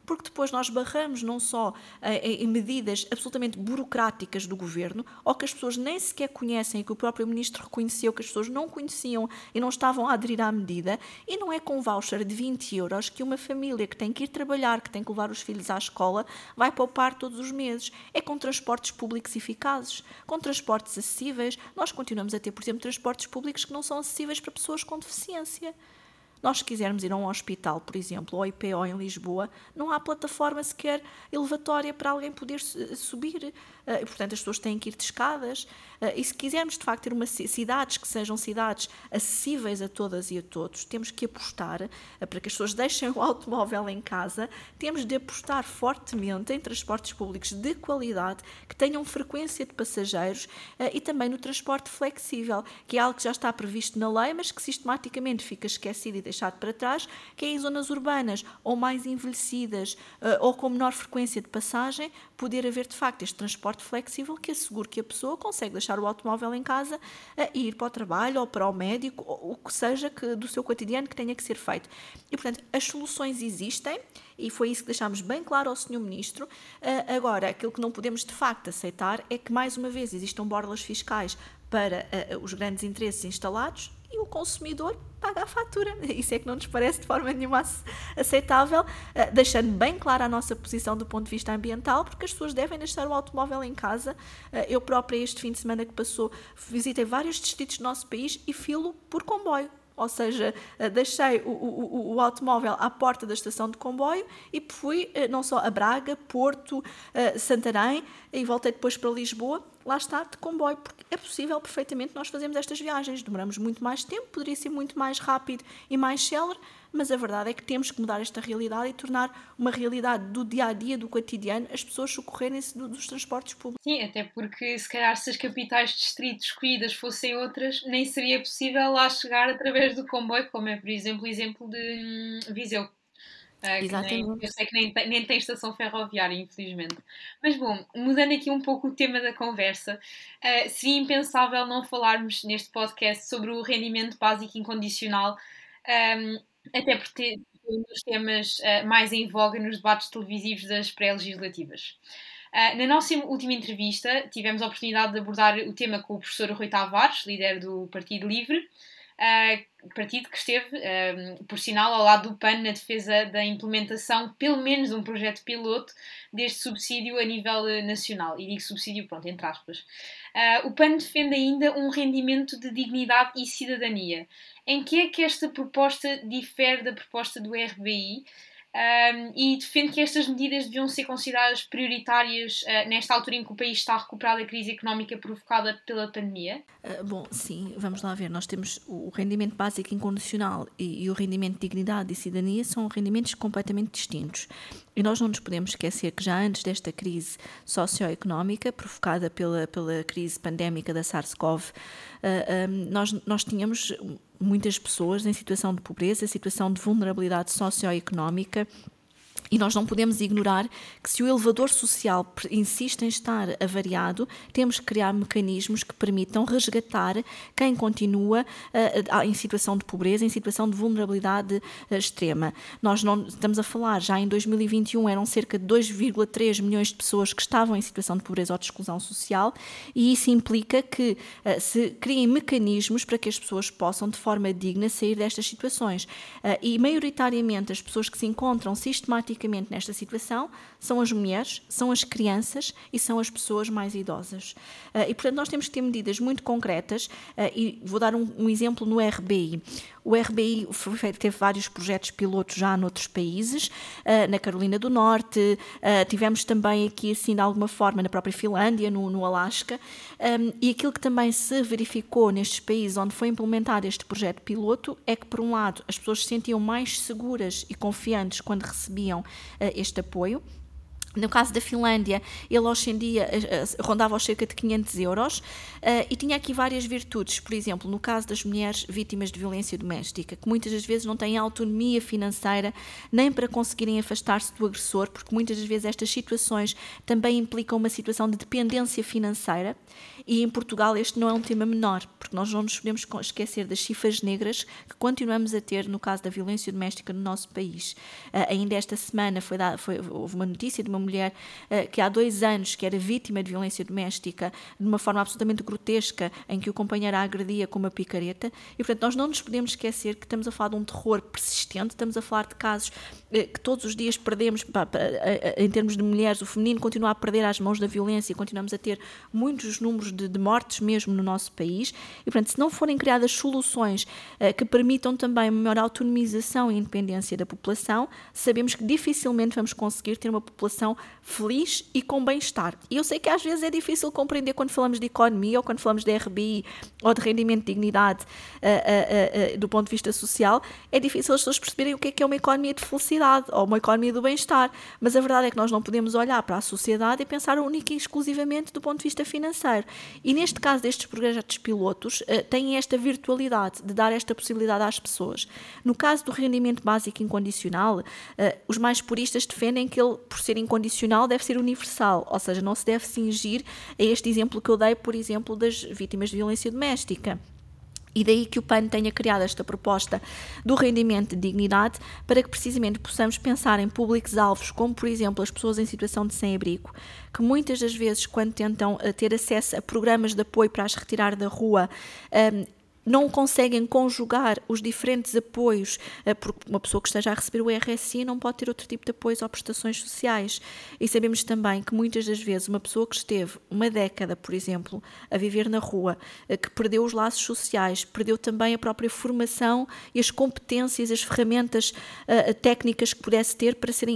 porque depois nós barramos não só eh, em medidas absolutamente burocráticas do governo, ou que as pessoas nem sequer conhecem, e que o próprio ministro reconheceu que as pessoas não conheciam e não estavam a aderir à medida, e não é com voucher de 20 euros que uma família que tem que ir trabalhar, que tem que levar os filhos à escola, vai poupar todos os meses. É com transportes públicos eficazes, com transportes acessíveis. Nós continuamos a ter, por exemplo, transportes públicos que não são acessíveis para pessoas com deficiência. Nós, se quisermos ir a um hospital, por exemplo, ou IPO em Lisboa, não há plataforma sequer elevatória para alguém poder subir. Uh, portanto, as pessoas têm que ir de escadas. Uh, e se quisermos, de facto, ter uma, cidades que sejam cidades acessíveis a todas e a todos, temos que apostar uh, para que as pessoas deixem o automóvel em casa, temos de apostar fortemente em transportes públicos de qualidade, que tenham frequência de passageiros e também no transporte flexível, que é algo que já está previsto na lei, mas que sistematicamente fica esquecido e deixado para trás, que é em zonas urbanas ou mais envelhecidas ou com menor frequência de passagem, poder haver de facto este transporte flexível que assegure que a pessoa consegue deixar o automóvel em casa e ir para o trabalho ou para o médico, ou o que seja que, do seu cotidiano que tenha que ser feito. E, portanto, as soluções existem e foi isso que deixámos bem claro ao Sr. Ministro. agora, aquilo que não podemos de facto aceitar é que, mais uma vez, existam borlas fiscais para os grandes interesses instalados e o consumidor paga a fatura. Isso é que não nos parece de forma nenhuma aceitável, eh, deixando bem clara a nossa posição do ponto de vista ambiental, porque as pessoas devem deixar o automóvel em casa. Eh, eu própria, este fim de semana que passou, visitei vários distritos do nosso país e filo por comboio ou seja, eh, deixei o, o, o, automóvel à porta da estação de comboio e fui não só a Braga, Porto, Santarém e voltei depois para Lisboa lá está, de comboio, porque é possível perfeitamente nós fazermos estas viagens. Demoramos muito mais tempo, poderia ser muito mais rápido e mais célere, mas a verdade é que temos que mudar esta realidade e tornar uma realidade do dia a dia, do cotidiano, as pessoas socorrerem-se do, dos transportes públicos. Sim, até porque se calhar se as capitais de distrito escolhidas fossem outras, nem seria possível lá chegar através do comboio, como é, por exemplo, o exemplo de hum, Viseu. Uh, Exatamente. Nem, eu sei que nem, nem tem estação ferroviária, infelizmente. Mas bom, mudando aqui um pouco o tema da conversa, uh, seria impensável não falarmos neste podcast sobre o rendimento básico incondicional, um, até porque um dos temas uh, mais em voga nos debates televisivos das pré-legislativas. Uh, na nossa última entrevista, tivemos a oportunidade de abordar o tema com o professor Rui Tavares, líder do Partido Livre, uh, partido que esteve, uh, por sinal, ao lado do PAN na defesa da implementação, pelo menos, de um projeto piloto deste subsídio a nível nacional. E digo subsídio, pronto, entre aspas. Uh, o PAN defende ainda um rendimento de dignidade e cidadania. Em que é que esta proposta difere da proposta do RBI? Um, e defende que estas medidas deviam ser consideradas prioritárias uh, nesta altura em que o país está a recuperar da crise económica provocada pela pandemia? Uh, bom, sim, vamos lá ver. Nós temos o rendimento básico incondicional e, e o rendimento de dignidade e cidadania são rendimentos completamente distintos. E nós não nos podemos esquecer que já antes desta crise socioeconómica provocada pela, pela crise pandémica da SARS-CoV, uh, um, nós, nós tínhamos muitas pessoas em situação de pobreza, situação de vulnerabilidade socioeconómica e nós não podemos ignorar que, se o elevador social insiste em estar avariado, temos que criar mecanismos que permitam resgatar quem continua uh, em situação de pobreza, em situação de vulnerabilidade uh, extrema. Nós não estamos a falar, já em 2021 eram cerca de 2,3 milhões de pessoas que estavam em situação de pobreza ou de exclusão social, e isso implica que se criem mecanismos para que as pessoas possam, de forma digna, sair destas situações. e, maioritariamente, as pessoas que se encontram sistematicamente nesta situação são as mulheres, são as crianças e são as pessoas mais idosas. Uh, e, portanto, nós temos que ter medidas muito concretas uh, e vou dar um, um, exemplo no RBI. O RBI teve vários projetos pilotos já noutros países, uh, na Carolina do Norte, tivemos também aqui, assim, de alguma forma, na própria Finlândia, no, no Alasca, e aquilo que também se verificou nestes países onde foi implementado este projeto piloto é que, por um lado, as pessoas se sentiam mais seguras e confiantes quando recebiam este apoio. No caso da Finlândia, ele em dia rondava aos cerca de 500 euros uh, e tinha aqui várias virtudes. Por exemplo, no caso das mulheres vítimas de violência doméstica, que muitas das vezes não têm autonomia financeira nem para conseguirem afastar-se do agressor, porque muitas das vezes estas situações também implicam uma situação de dependência financeira e em Portugal este não é um tema menor, porque nós não nos podemos esquecer das cifras negras que continuamos a ter no caso da violência doméstica no nosso país. Uh, ainda esta semana foi, dada, foi houve uma notícia de uma mulher uh, que há dois anos que era vítima de violência doméstica de uma forma absolutamente grotesca, em que o companheiro a agredia com uma picareta. E, portanto, nós não nos podemos esquecer que estamos a falar de um terror persistente, estamos a falar de casos uh, que todos os dias perdemos, pá, pá, em termos de mulheres, o feminino continua a perder às mãos da violência e continuamos a ter muitos números de, de mortes mesmo no nosso país. E, portanto, se não forem criadas soluções uh, que permitam também maior autonomização e independência da população, sabemos que dificilmente vamos conseguir ter uma população feliz e com bem-estar. E eu sei que às vezes é difícil compreender quando falamos de economia ou quando falamos de RBI ou de rendimento de dignidade uh, do ponto de vista social, é difícil as pessoas perceberem o que é que é uma economia de felicidade ou uma economia do bem-estar. Mas a verdade é que nós não podemos olhar para a sociedade e pensar única e exclusivamente do ponto de vista financeiro. E neste caso destes projetos pilotos, uh, têm esta virtualidade de dar esta possibilidade às pessoas. No caso do rendimento básico incondicional, uh, os mais puristas defendem que ele, por ser incondicional, deve ser universal, ou seja, não se deve cingir a este exemplo que eu dei, por exemplo, das vítimas de violência doméstica. E daí que o PAN tenha criado esta proposta do rendimento de dignidade para que precisamente possamos pensar em públicos-alvos, como por exemplo as pessoas em situação de sem-abrigo, que muitas das vezes, quando tentam eh, ter acesso a programas de apoio para as retirar da rua, um, não conseguem conjugar os diferentes apoios, eh, porque uma pessoa que esteja a receber o RSI não pode ter outro tipo de apoios ou prestações sociais. E sabemos também que muitas das vezes uma pessoa que esteve uma década, por exemplo, a viver na rua, eh, que perdeu os laços sociais, perdeu também a própria formação e as competências, as ferramentas uh, técnicas que pudesse ter para ser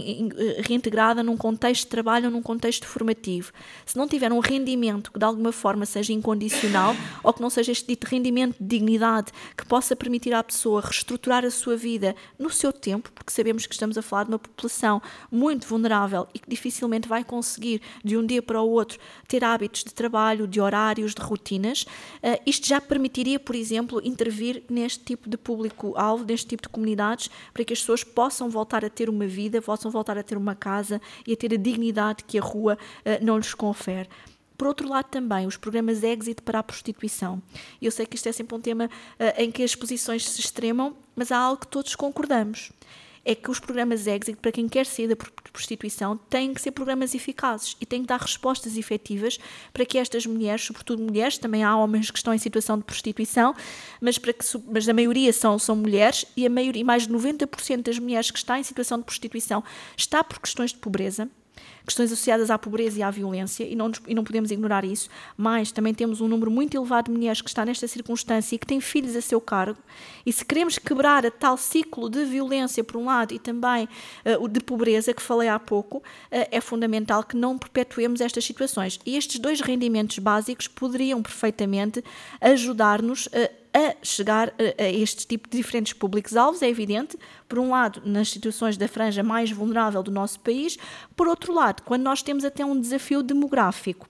reintegrada num contexto de trabalho ou num contexto formativo. Se não tiver um rendimento que de alguma forma seja incondicional ou que não seja este dito rendimento de dignidade, que possa permitir à pessoa reestruturar a sua vida no seu tempo, porque sabemos que estamos a falar de uma população muito vulnerável e que dificilmente vai conseguir de um dia para o outro ter hábitos de trabalho, de horários, de rotinas. Uh, isto já permitiria, por exemplo, intervir neste tipo de público-alvo, neste tipo de comunidades, para que as pessoas possam voltar a ter uma vida, possam voltar a ter uma casa e a ter a dignidade que a rua uh, não lhes confere. Por outro lado, também os programas exit para a prostituição. Eu sei que isto é sempre um tema uh, em que as posições se extremam, mas há algo que todos concordamos. é que os programas exit, para quem quer sair da prostituição, têm que ser programas eficazes e têm que dar respostas efetivas para que estas mulheres, sobretudo mulheres, também há homens que estão em situação de prostituição, mas, para que, mas a maioria são, são mulheres e a maioria, mais de 90% das mulheres que estão em situação de prostituição está por questões de pobreza questões associadas à pobreza e à violência, e não, e não podemos ignorar isso, mas também temos um número muito elevado de mulheres que está nesta circunstância e que têm filhos a seu cargo, e se queremos quebrar a tal ciclo de violência, por um lado, e também uh, de pobreza, que falei há pouco, uh, é fundamental que não perpetuemos estas situações. E estes dois rendimentos básicos poderiam perfeitamente ajudar-nos a a chegar a, este tipo de diferentes públicos-alvos, é evidente, por um lado, nas situações da franja mais vulnerável do nosso país, por outro lado, quando nós temos até um desafio demográfico.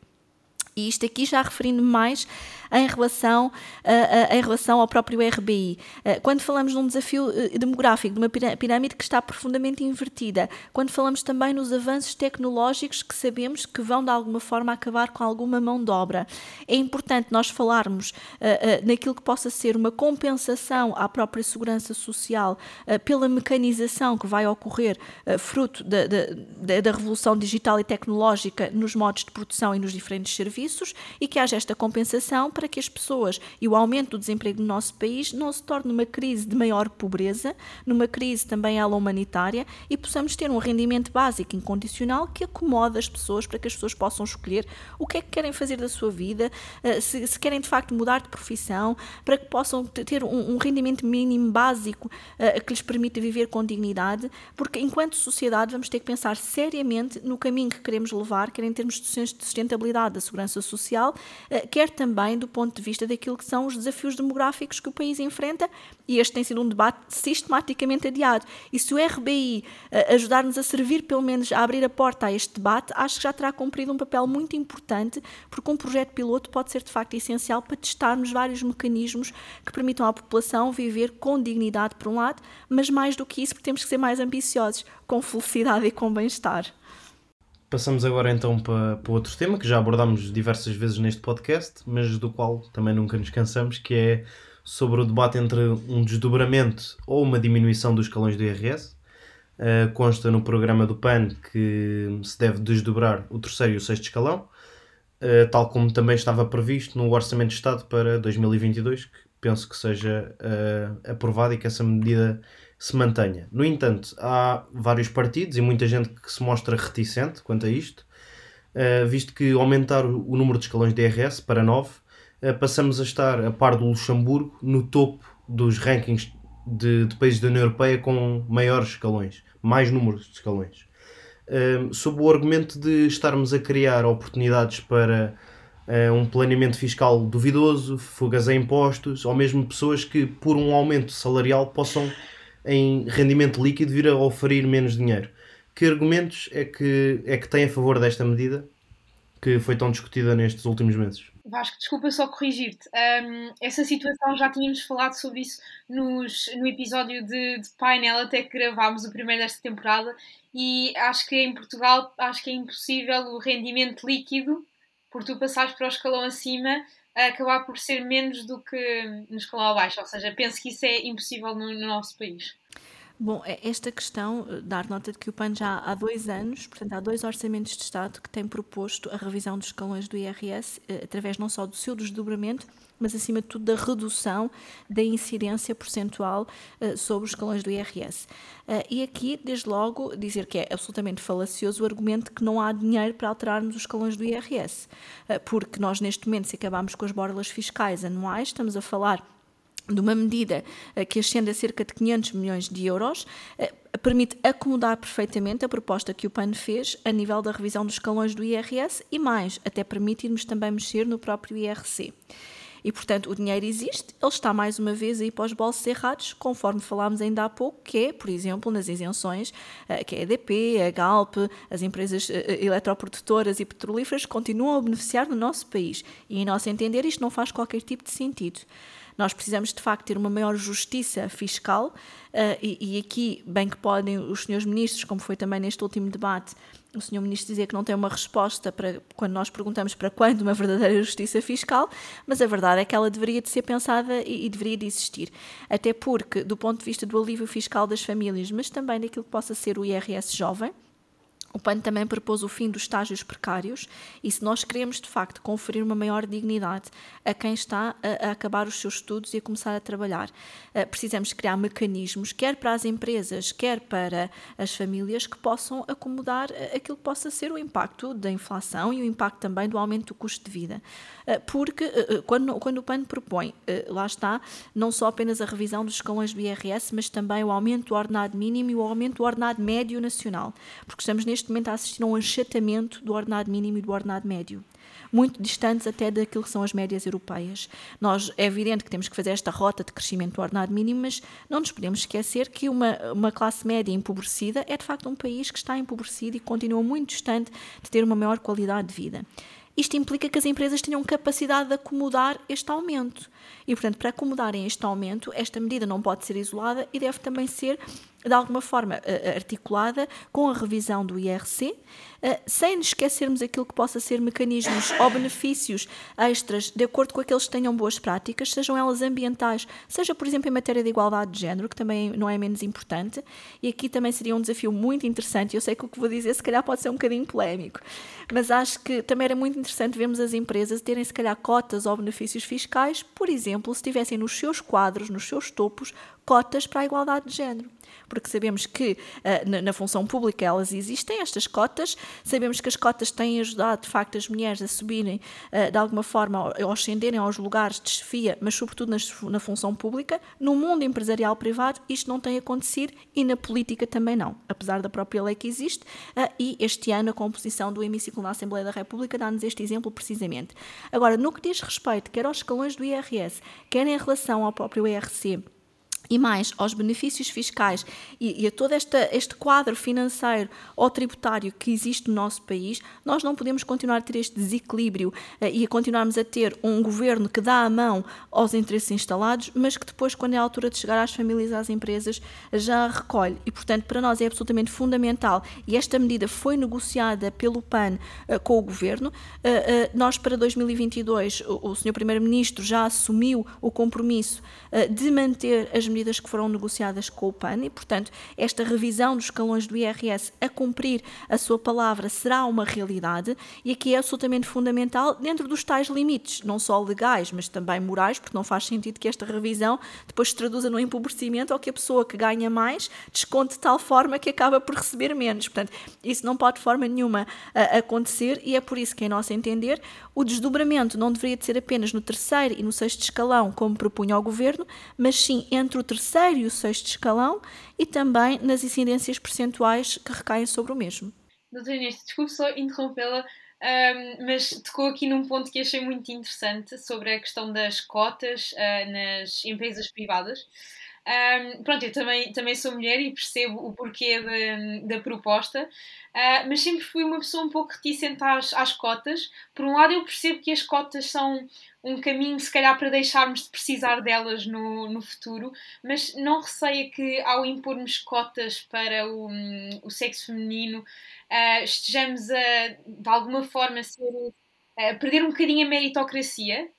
E isto aqui já referindo mais em relação, uh, em relação ao próprio RBI. Uh, quando falamos de um desafio uh, demográfico, de uma pirâmide que está profundamente invertida, quando falamos também nos avanços tecnológicos que sabemos que vão de alguma forma acabar com alguma mão de obra, é importante nós falarmos naquilo que possa ser uma compensação à própria segurança social pela mecanização que vai ocorrer fruto da, da, da revolução digital e tecnológica nos modos de produção e nos diferentes serviços e que haja esta compensação para que as pessoas e o aumento do desemprego no nosso país não se torne uma crise de maior pobreza, numa crise também ela humanitária e possamos ter um rendimento básico incondicional que acomode as pessoas para que as pessoas possam escolher o que é que querem fazer da sua vida, eh, se, se querem de facto mudar de profissão, para que possam ter um, um rendimento mínimo básico uh, que lhes permita viver com dignidade, porque enquanto sociedade vamos ter que pensar seriamente no caminho que queremos levar, quer em termos de sustentabilidade da segurança social, uh, quer também do ponto de vista daquilo que são os desafios demográficos que o país enfrenta, e este tem sido um debate sistematicamente adiado. E se o RBI uh, ajudar-nos a servir, pelo menos, a abrir a porta a este debate, acho que já terá cumprido um papel muito importante, porque um projeto piloto pode ser de facto essencial para testarmos vários mecanismos que permitam à população viver com dignidade, por um lado, mas mais do que isso, porque temos que ser mais ambiciosos, com felicidade e com bem-estar. Passamos agora então para, para outro tema que já abordámos diversas vezes neste podcast, mas do qual também nunca nos cansamos, que é sobre o debate entre um desdobramento ou uma diminuição dos escalões do IRS. Uh, consta no programa do PAN que se deve desdobrar o terceiro e o sexto escalão, uh, tal como também estava previsto no Orçamento de Estado para 2022, que penso que seja uh, aprovado e que essa medida se mantenha. No entanto, há vários partidos e muita gente que se mostra reticente quanto a isto, uh, visto que aumentar o, número de escalões de IRS para 9, uh, eh, passamos a estar a par do Luxemburgo no topo dos rankings de, de países da União Europeia com maiores escalões, mais números de escalões. Uh, sob o argumento de estarmos a criar oportunidades para um planeamento fiscal duvidoso, fugas a impostos, ou mesmo pessoas que, por um aumento salarial, possam em rendimento líquido vir a oferir menos dinheiro. Que argumentos é que, é que tem a favor desta medida que foi tão discutida nestes últimos meses? Vasco, desculpa só corrigir-te. Um, essa situação já tínhamos falado sobre isso nos, no episódio de, de painel, até que gravámos o primeiro desta temporada, e acho que em Portugal acho que é impossível o rendimento líquido, por tu passares para o escalão acima, acabar por ser menos do que no escalão abaixo. Ou seja, penso que isso é impossível no, no nosso país. Bom, é esta questão, eh, dar nota de que o PAN já há dois anos, portanto há dois orçamentos de Estado que têm proposto a revisão dos escalões do IRS, eh, através não só do seu desdobramento, mas acima de tudo da redução da incidência percentual uh, sobre os escalões do IRS. E aqui, desde logo, dizer que é absolutamente falacioso o argumento que não há dinheiro para alterarmos os escalões do IRS, porque nós neste momento, se acabarmos com as borlas fiscais anuais, estamos a falar de uma medida que ascende a cerca de 500 milhões de euros, permite acomodar perfeitamente a proposta que o PAN fez a nível da revisão dos escalões do IRS e mais, até permite-nos também mexer no próprio IRC. E, portanto, o dinheiro existe, ele está mais uma vez aí para os bolsos errados, conforme falámos ainda há pouco, que é, por exemplo, nas isenções, eh, que é a EDP, a Galp, as empresas eh, eh, eletroprodutoras e petrolíferas continuam a beneficiar no nosso país. E, em nosso entender, isto não faz qualquer tipo de sentido. Nós precisamos, de facto, ter uma maior justiça fiscal uh, e, e, aqui, bem que podem os senhores ministros, como foi também neste último debate, o senhor ministro dizer que não tem uma resposta para quando nós perguntamos para quando uma verdadeira justiça fiscal, mas a verdade é que ela deveria de ser pensada e, e, deveria de existir. Até porque, do ponto de vista do alívio fiscal das famílias, mas também daquilo que possa ser o IRS jovem, o PAN também propôs o fim dos estágios precários e se nós queremos de facto conferir uma maior dignidade a quem está a, acabar os seus estudos e a começar a trabalhar, uh, precisamos criar mecanismos, quer para as empresas, quer para as famílias, que possam acomodar uh, aquilo que possa ser o impacto da inflação e o impacto também do aumento do custo de vida. Uh, porque quando, quando o PAN propõe, lá está, não só apenas a revisão dos escalões do IRS, mas também o aumento do ordenado mínimo e o aumento do ordenado médio nacional, porque estamos neste neste momento a assistir a um achatamento do ordenado mínimo e do ordenado médio muito distantes até daquilo que são as médias europeias. Nós, é evidente que temos que fazer esta rota de crescimento do ordenado mínimo, mas não nos podemos esquecer que uma, uma classe média empobrecida é de facto um país que está empobrecido e continua muito distante de ter uma maior qualidade de vida. Isto implica que as empresas tenham capacidade de acomodar este aumento. E, portanto, para acomodarem este aumento, esta medida não pode ser isolada e deve também ser de alguma forma eh, articulada com a revisão do IRC, eh, sem nos esquecermos aquilo que possa ser mecanismos ou benefícios extras de acordo com aqueles que tenham boas práticas, sejam elas ambientais, seja, por exemplo, em matéria de igualdade de género, que também não é menos importante, e aqui também seria um desafio muito interessante. Eu sei que o que vou dizer, se calhar, pode ser um bocadinho polémico, mas acho que também era muito interessante vermos as empresas terem, se calhar, cotas ou benefícios fiscais, por exemplo, se tivessem nos seus quadros, nos seus topos, cotas para a igualdade de género porque sabemos que uh, na, função pública elas existem, estas cotas, sabemos que as cotas têm ajudado de facto as mulheres a subirem uh, de alguma forma ou ascenderem aos lugares de chefia, mas sobretudo na função pública. No mundo empresarial privado isto não tem acontecido e na política também não, apesar da própria lei que existe uh, e este ano a composição do hemiciclo na Assembleia da República dá-nos este exemplo precisamente. Agora, no que diz respeito quer aos escalões do IRS, quer em relação ao próprio IRC, e mais aos benefícios fiscais e, e, a todo esta, este quadro financeiro ou tributário que existe no nosso país, nós não podemos continuar a ter este desequilíbrio uh, e a continuarmos a ter um governo que dá a mão aos interesses instalados, mas que depois, quando é a altura de chegar às famílias e às empresas, já recolhe. E, portanto, para nós é absolutamente fundamental, e esta medida foi negociada pelo PAN uh, com o governo. Uh, nós, para 2022, o, o Sr. Primeiro-Ministro já assumiu o compromisso de manter as medidas que foram negociadas com o PAN e, portanto, esta revisão dos escalões do IRS a cumprir a sua palavra será uma realidade e aqui é absolutamente fundamental dentro dos tais limites, não só legais, mas também morais, porque não faz sentido que esta revisão depois se traduza no empobrecimento ou que a pessoa que ganha mais desconte de tal forma que acaba por receber menos. Portanto, isso não pode de forma nenhuma uh, acontecer e é por isso que, em nosso entender, o desdobramento não deveria de ser apenas no terceiro e no sexto escalão, como propunha o Governo, mas sim entre o terceiro e o sexto escalão e também nas incidências percentuais que recaem sobre o mesmo. Doutora Inês, desculpe só interrompê-la, um, mas tocou aqui num ponto que achei muito interessante sobre a questão das cotas uh, nas empresas privadas. Um, pronto, eu também, também sou mulher e percebo o porquê da, da proposta, uh, mas sempre fui uma pessoa um pouco reticente às, às cotas. Por um lado, eu percebo que as cotas são um caminho, se calhar, para deixarmos de precisar delas no, no futuro, mas não receia que, ao impormos cotas para o, o sexo feminino, uh, estejamos a, de alguma forma, ser, a perder um bocadinho a meritocracia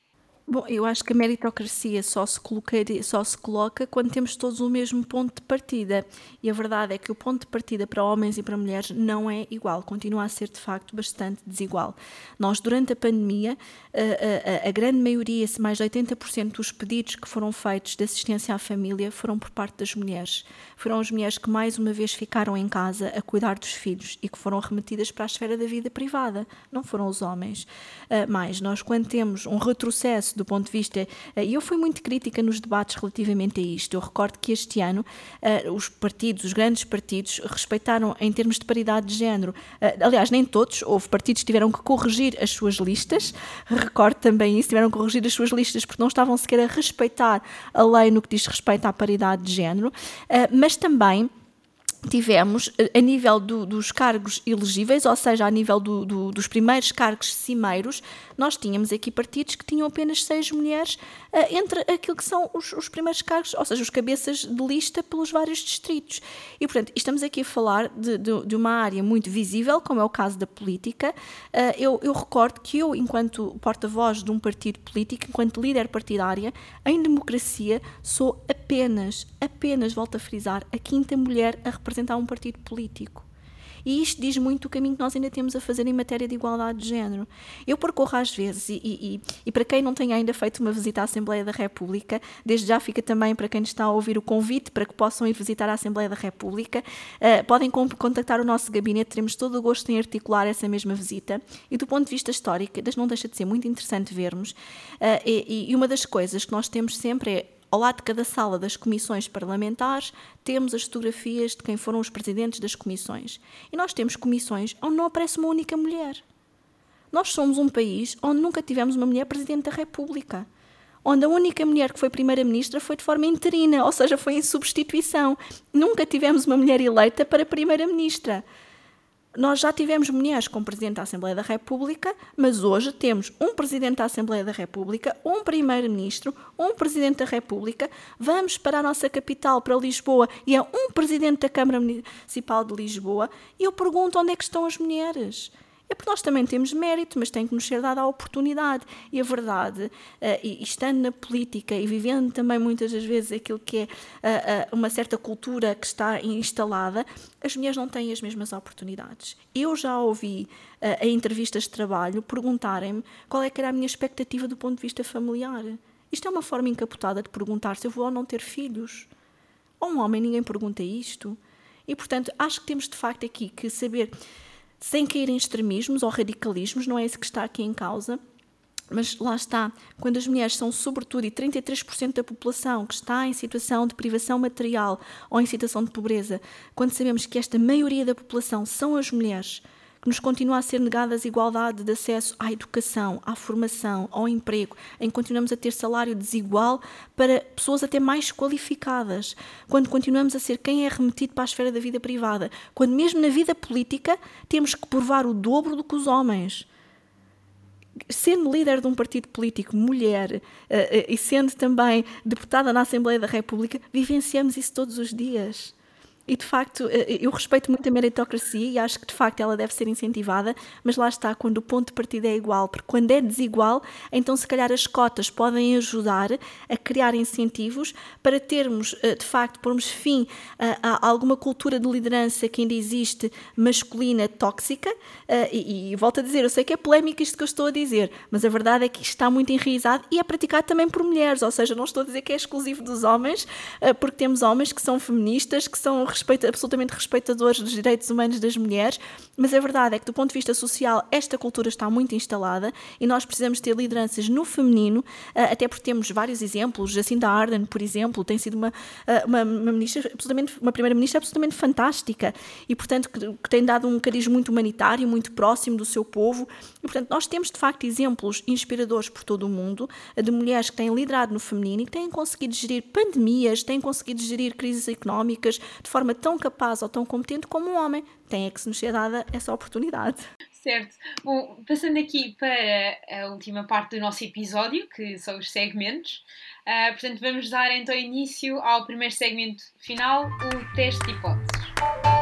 Bom, eu acho que a meritocracia só se, colocaria, só se coloca quando temos todos o mesmo ponto de partida. E a verdade é que o ponto de partida para homens e para mulheres não é igual, continua a ser de facto bastante desigual. Nós, durante a pandemia, a, a, a grande maioria, mais de 80% dos pedidos que foram feitos de assistência à família foram por parte das mulheres. Foram as mulheres que mais uma vez ficaram em casa a cuidar dos filhos e que foram remetidas para a esfera da vida privada, não foram os homens. Uh, mais, nós, quando temos um retrocesso do ponto de vista. Eh, e eu fui muito crítica nos debates relativamente a isto. Eu recordo que este ano eh, os partidos, os grandes partidos, respeitaram em termos de paridade de género. Aliás, nem todos, houve partidos que tiveram que corrigir as suas listas. Recordo também isso, tiveram que corrigir as suas listas porque não estavam sequer a respeitar a lei no que diz respeito à paridade de género. Mas também tivemos, eh, a nível do, dos cargos elegíveis, ou seja, a nível do, do, dos primeiros cargos cimeiros, nós tínhamos aqui partidos que tinham apenas seis mulheres uh, entre aquilo que são os, os, primeiros cargos, ou seja, os cabeças de lista pelos vários distritos. E, portanto, estamos aqui a falar de, de, de uma área muito visível, como é o caso da política. Uh, eu, eu recordo que eu, enquanto porta-voz de um partido político, enquanto líder partidária, em democracia, sou apenas, apenas, volto a frisar, a quinta mulher a representar um partido político. E isto diz muito o caminho que nós ainda temos a fazer em matéria de igualdade de género. Eu percorro às vezes, e, e, e, para quem não tem ainda feito uma visita à Assembleia da República, desde já fica também para quem está a ouvir o convite para que possam ir visitar a Assembleia da República, uh, podem contactar o nosso gabinete, teremos todo o gosto em articular essa mesma visita. E do ponto de vista histórico, não deixa de ser muito interessante vermos. Uh, e, e uma das coisas que nós temos sempre é ao lado de cada sala das comissões parlamentares, temos as fotografias de quem foram os presidentes das comissões. E nós temos comissões onde não aparece uma única mulher. Nós somos um país onde nunca tivemos uma mulher presidente da República. Onde a única mulher que foi primeira-ministra foi de forma interina, ou seja, foi em substituição. Nunca tivemos uma mulher eleita para primeira-ministra. Nós já tivemos mulheres como Presidente da Assembleia da República, mas hoje temos um Presidente da Assembleia da República, um Primeiro-Ministro, um Presidente da República. Vamos para a nossa capital, para Lisboa, e é um Presidente da Câmara Municipal de Lisboa. E eu pergunto onde é que estão as mulheres? É porque nós também temos mérito, mas tem que nos ser dada a oportunidade. E a verdade, uh, e, estando na política e vivendo também muitas das vezes aquilo que é uh, uh, uma certa cultura que está instalada, as mulheres não têm as mesmas oportunidades. Eu já ouvi em entrevistas de trabalho perguntarem-me qual é que era a minha expectativa do ponto de vista familiar. Isto é uma forma encapotada de perguntar se eu vou ou não ter filhos. Ou um homem, ninguém pergunta isto. E, portanto, acho que temos de facto aqui que saber sem cair em extremismos ou radicalismos, não é isso que está aqui em causa. Mas lá está, quando as mulheres são, sobretudo, e 33% da população que está em situação de privação material ou em situação de pobreza, quando sabemos que esta maioria da população são as mulheres, que nos continua a ser negada a igualdade de acesso à educação, à formação, ao emprego, em que continuamos a ter salário desigual para pessoas até mais qualificadas, quando continuamos a ser quem é remetido para a esfera da vida privada, quando mesmo na vida política temos que provar o dobro do que os homens. Sendo líder de um partido político mulher uh, uh, e sendo também deputada na Assembleia da República, vivenciamos isso todos os dias. E de facto, eh, eu respeito muito a meritocracia e acho que de facto ela deve ser incentivada, mas lá está, quando o ponto de partida é igual, porque quando é desigual, então se calhar as cotas podem ajudar a criar incentivos para termos, eh, de facto, pormos fim a, a alguma cultura de liderança que ainda existe masculina tóxica. Eh, e, e volto a dizer, eu sei que é polémico isto que eu estou a dizer, mas a verdade é que isto está muito enraizado e é praticado também por mulheres, ou seja, não estou a dizer que é exclusivo dos homens, porque temos homens que são feministas, que são respeito, absolutamente respeitadores dos direitos humanos das mulheres, mas a verdade é que, do ponto de vista social, esta cultura está muito instalada e nós precisamos ter lideranças no feminino, eh, até porque temos vários exemplos. Jacinda Ardern, por exemplo, tem sido uma, eh, uma, uma ministra absolutamente, uma primeira-ministra absolutamente fantástica e, portanto, que, que tem dado um cariz muito humanitário, muito próximo do seu povo. E, portanto, nós temos, de facto, exemplos inspiradores por todo o mundo de mulheres que têm liderado no feminino e que têm conseguido gerir pandemias, têm conseguido gerir crises económicas de forma forma tão capaz ou tão competente como um homem. Tem é que se nos ser dada essa oportunidade. Certo. Bom, passando aqui para a última parte do nosso episódio, que são os segmentos. Uh, portanto, vamos dar então início ao primeiro segmento final, o teste de hipóteses.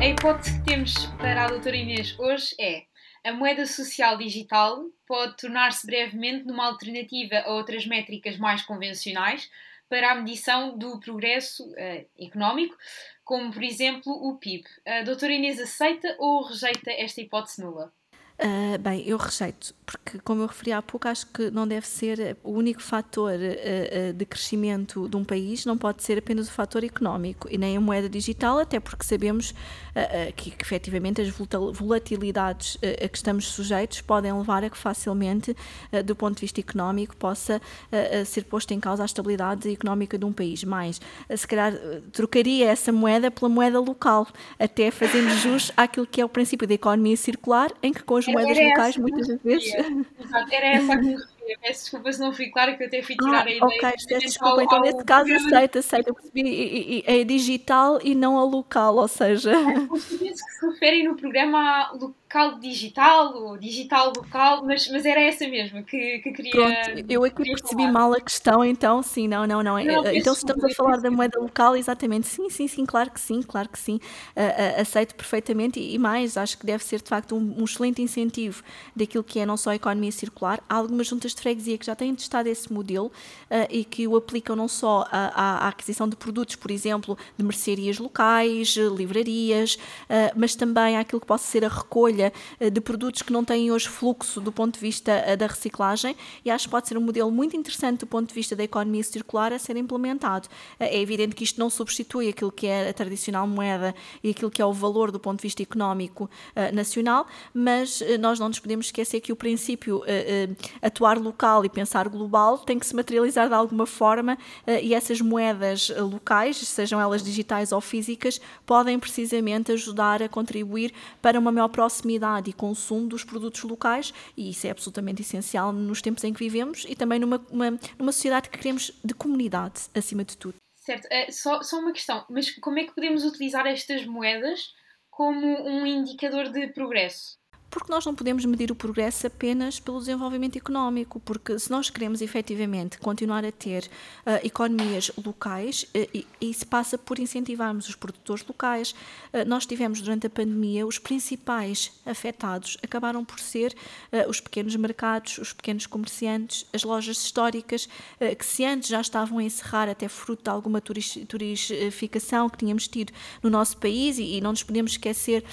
A hipótese que temos para a doutora Inês hoje é a moeda social digital pode tornar-se brevemente numa alternativa a outras métricas mais convencionais, para a medição do progresso uh, económico, como por exemplo o PIB. A doutora Inês aceita ou rejeita esta hipótese nula? Uh, bem, eu rejeito, porque, como eu referi há pouco, acho que não deve ser o único fator uh, uh, de crescimento de um país, não pode ser apenas o fator económico e nem a moeda digital, até porque sabemos que, que efetivamente as volatilidades a que estamos sujeitos podem levar a que facilmente, do ponto de vista económico, possa ser posto em causa a estabilidade económica de um país. Mas, se calhar, trocaria essa moeda pela moeda local, até fazendo jus àquilo que é o princípio da economia circular, em que as moedas era locais, muitas vezes. Exato, era essa a que me peço desculpa se não fui clara, que eu até fui tirar ah, a ideia. Ok, peço desculpa, então nesse caso aceito, aceito. Eu percebi, é digital e não a local, ou seja. Os que se referem no programa local digital, ou digital local, mas, mas era essa mesmo que, que queria. Pronto, eu aqui percebi falar. mal a questão, então sim, não, não, não. não eh, então se estamos a falar da moeda local, exatamente, sim, sim, sim, claro que sim, claro que sim. Uh, uh, aceito perfeitamente e, e, mais, acho que deve ser de facto um, um excelente incentivo daquilo que é não só a economia circular. Há algumas juntas de freguesia que já têm testado esse modelo uh, e que o aplicam não só à, à, aquisição de produtos, por exemplo, de mercearias locais, livrarias, mas também àquilo que possa ser a recolha eh, de produtos que não têm hoje fluxo do ponto de vista eh, da reciclagem e acho que pode ser um modelo muito interessante do ponto de vista da economia circular a ser implementado. Eh, é evidente que isto não substitui aquilo que é a tradicional moeda e aquilo que é o valor do ponto de vista económico nacional, mas nós não nos podemos esquecer que o princípio atuar local e pensar global tem que se materializar de alguma forma e essas moedas locais, sejam elas digitais ou físicas, podem precisamente ajudar a contribuir para uma maior proximidade proximidade e consumo dos produtos locais, e isso é absolutamente essencial nos tempos em que vivemos e também numa, uma, numa sociedade que queremos de comunidade, acima de tudo. Certo, é, só, só uma questão, mas como é que podemos utilizar estas moedas como um indicador de progresso? Porque nós não podemos medir o progresso apenas pelo desenvolvimento económico, porque se nós queremos efetivamente continuar a ter uh, economias locais, uh, isso passa por incentivarmos os produtores locais. Uh, nós tivemos durante a pandemia os principais afetados acabaram por ser os pequenos mercados, os pequenos comerciantes, as lojas históricas, que se antes já estavam a encerrar até fruto de alguma turistificação que tínhamos tido no nosso país, e, e não nos podemos esquecer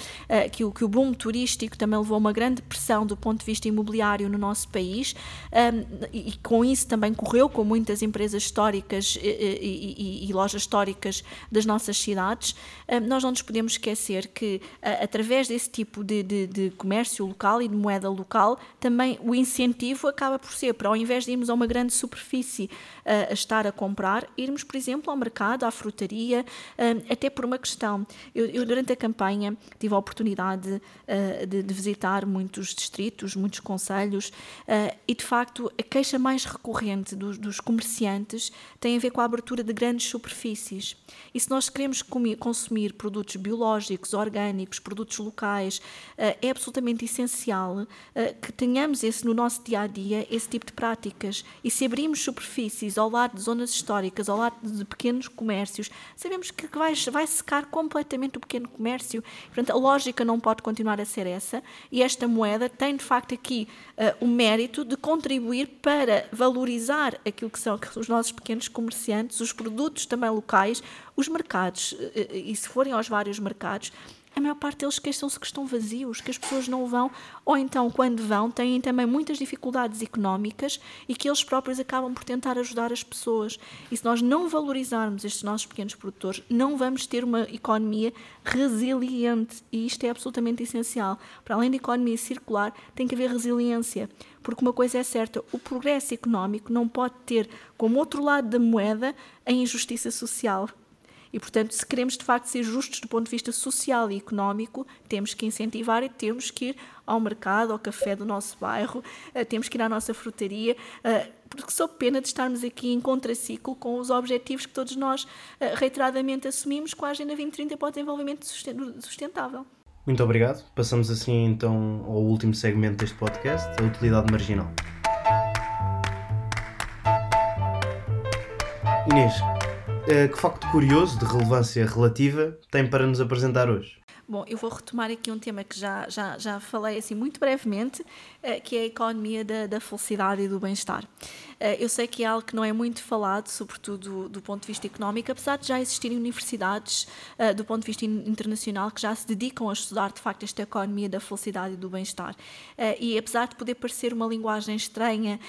que, o, que o boom turístico também a uma grande pressão do ponto de vista imobiliário no nosso país um, e, e, com isso também correu com muitas empresas históricas e, e, e lojas históricas das nossas cidades. Um, nós não nos podemos esquecer que, uh, através desse tipo de, de, de, comércio local e de moeda local, também o incentivo acaba por ser, para ao invés de irmos a uma grande superfície a estar a comprar, irmos, por exemplo, ao mercado, à frutaria, até por uma questão. Eu, eu, durante a campanha, tive a oportunidade de, de visitar muitos distritos, muitos conselhos, e de facto a queixa mais recorrente dos, dos, comerciantes tem a ver com a abertura de grandes superfícies. E se nós queremos consumir produtos biológicos, orgânicos, produtos locais, é absolutamente essencial que tenhamos esse no nosso dia a dia, esse tipo de práticas. E se abrimos superfícies ao lado de zonas históricas, ao lado de pequenos comércios, sabemos que vai, vai secar completamente o pequeno comércio. Portanto, a lógica não pode continuar a ser essa e esta moeda tem de facto aqui uh, o mérito de contribuir para valorizar aquilo que são os nossos pequenos comerciantes, os produtos também locais, os mercados, uh, e se forem aos vários mercados, a maior parte deles queixam-se que estão vazios, que as pessoas não vão, ou então, quando vão, têm também muitas dificuldades económicas e que eles próprios acabam por tentar ajudar as pessoas. E se nós não valorizarmos estes nossos pequenos produtores, não vamos ter uma economia resiliente. E isto é absolutamente essencial. Para além da economia circular, tem que haver resiliência. Porque uma coisa é certa: o progresso económico não pode ter como outro lado da moeda a injustiça social. E, portanto, se queremos de facto ser justos do ponto de vista social e económico, temos que incentivar e temos que ir ao mercado, ao café do nosso bairro, uh, temos que ir à nossa frutaria, uh, porque sou pena de estarmos aqui em contraciclo com os objetivos que todos nós uh, reiteradamente assumimos com a Agenda 2030 para o desenvolvimento sustentável. Muito obrigado. Passamos assim então ao último segmento deste podcast, a utilidade marginal. Inês, eh, que facto curioso, de relevância relativa, tem para nos apresentar hoje? Bom, eu vou retomar aqui um tema que já, já, já falei assim muito brevemente, eh, que é a economia da, da felicidade e do bem-estar. Eh, eu sei que é algo que não é muito falado, sobretudo do, do ponto de vista económico, apesar de já existirem universidades eh, do ponto de vista internacional que já se dedicam a estudar de facto esta economia da felicidade e do bem-estar. E apesar de poder parecer uma linguagem estranha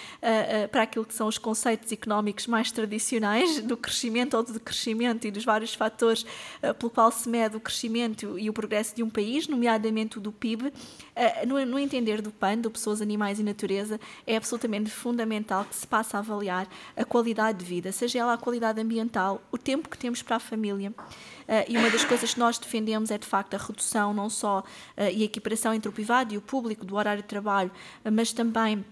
para aquilo que são os conceitos económicos mais tradicionais do crescimento ou do decrescimento e dos vários fatores pelo qual se mede o crescimento e o progresso de um país, nomeadamente o do PIB, no, no entender do PAN, do Pessoas, Animais e Natureza, é absolutamente fundamental que se passe a avaliar a qualidade de vida, seja ela a qualidade ambiental, o tempo que temos para a família. Uh, e uma das coisas que nós defendemos é, de facto, a redução não só uh, e a equiparação entre o privado e o público do horário de trabalho, uh, mas também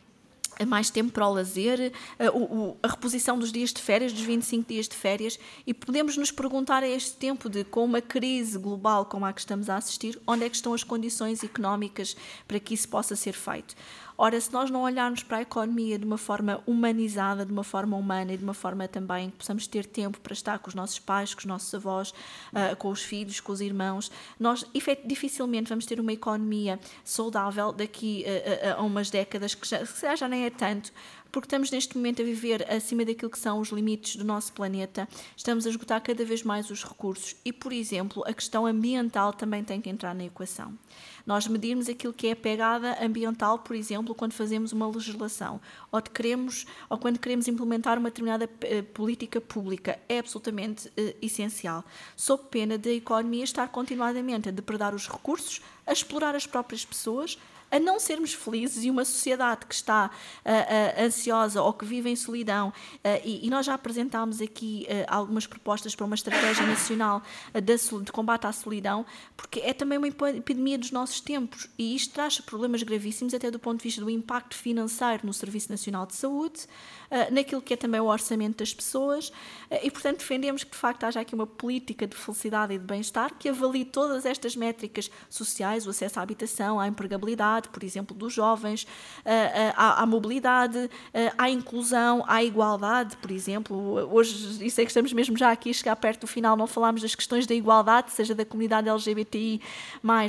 mais tempo para o lazer, a, a, reposição dos dias de férias, dos 25 dias de férias, e podemos nos perguntar a este tempo de, com uma crise global como a que estamos a assistir, onde é que estão as condições económicas para que isso possa ser feito. Ora, se nós não olharmos para a economia de uma forma humanizada, de uma forma humana e de uma forma também que possamos ter tempo para estar com os nossos pais, com os nossos avós, uh, com os filhos, com os irmãos, nós dificilmente vamos ter uma economia saudável daqui a, a, a umas décadas, que já, que já nem é tanto, porque estamos neste momento a viver acima daquilo que são os limites do nosso planeta, estamos a esgotar cada vez mais os recursos e, por exemplo, a questão ambiental também tem que entrar na equação. Nós medirmos aquilo que é a pegada ambiental, por exemplo, quando fazemos uma legislação ou, queremos, ou quando queremos implementar uma determinada uh, política pública, é absolutamente uh, essencial, sob pena da economia estar continuadamente a depredar os recursos, a explorar as próprias pessoas, a não sermos felizes e uma sociedade que está uh, uh, ansiosa ou que vive em solidão, uh, e, e, nós já apresentámos aqui algumas propostas para uma estratégia nacional de, de combate à solidão, porque é também uma epidemia dos nossos tempos. E isto traz problemas gravíssimos até do ponto de vista do impacto financeiro no Serviço Nacional de Saúde, naquilo que é também o orçamento das pessoas, e portanto defendemos que de facto haja aqui uma política de felicidade e de bem-estar que avalie todas estas métricas sociais, o acesso à habitação, à empregabilidade, por exemplo, dos jovens, à, à mobilidade, à inclusão, à igualdade, por exemplo. Hoje, isso é que estamos mesmo já aqui a chegar perto do final, não falámos das questões da igualdade, seja da comunidade LGBTI,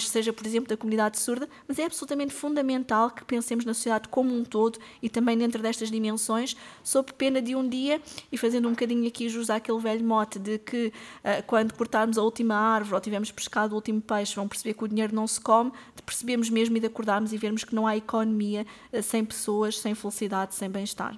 seja, por exemplo, da comunidade surda, mas é absolutamente fundamental que pensemos na sociedade como um todo e também dentro destas dimensões, sob pena de um dia, e fazendo um bocadinho aqui jus àquele velho mote de que quando cortarmos a última árvore ou tivermos pescado o último peixe, vão perceber que o dinheiro não se come, de percebermos mesmo e de acordar e vermos que não há economia eh, sem pessoas, sem felicidade, sem bem-estar.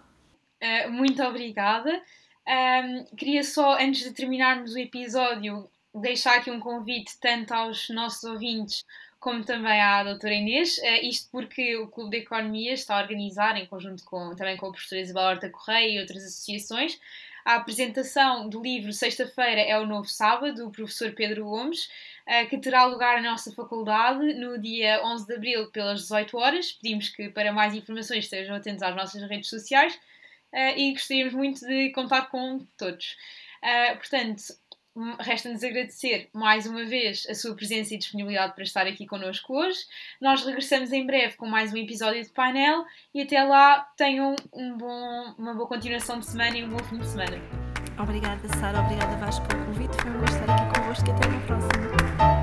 Uh, muito obrigada. Um, queria só, antes de terminarmos o episódio, deixar aqui um convite tanto aos nossos ouvintes como também à doutora Inês, uh, isto porque o Clube de Economia está a organizar, em conjunto com, também com a professora Isabel Horta Correia e outras associações, a apresentação do livro Sexta-feira é o Novo Sábado, do professor Pedro Gomes, eh, que terá lugar na nossa faculdade no dia 11 de abril, pelas 18 horas. Pedimos que, para mais informações, estejam atentos às nossas redes sociais eh, e gostaríamos muito de contar com todos. Eh, portanto, Resta-nos agradecer mais uma vez a sua presença e disponibilidade para estar aqui connosco hoje. Nós regressamos em breve com mais um episódio de painel e até lá tenham um bom, uma boa continuação de semana e um bom fim de semana. Obrigada, Sara. Obrigada, Vasco, pelo convite. Foi um gosto estar aqui aposto que até na próxima.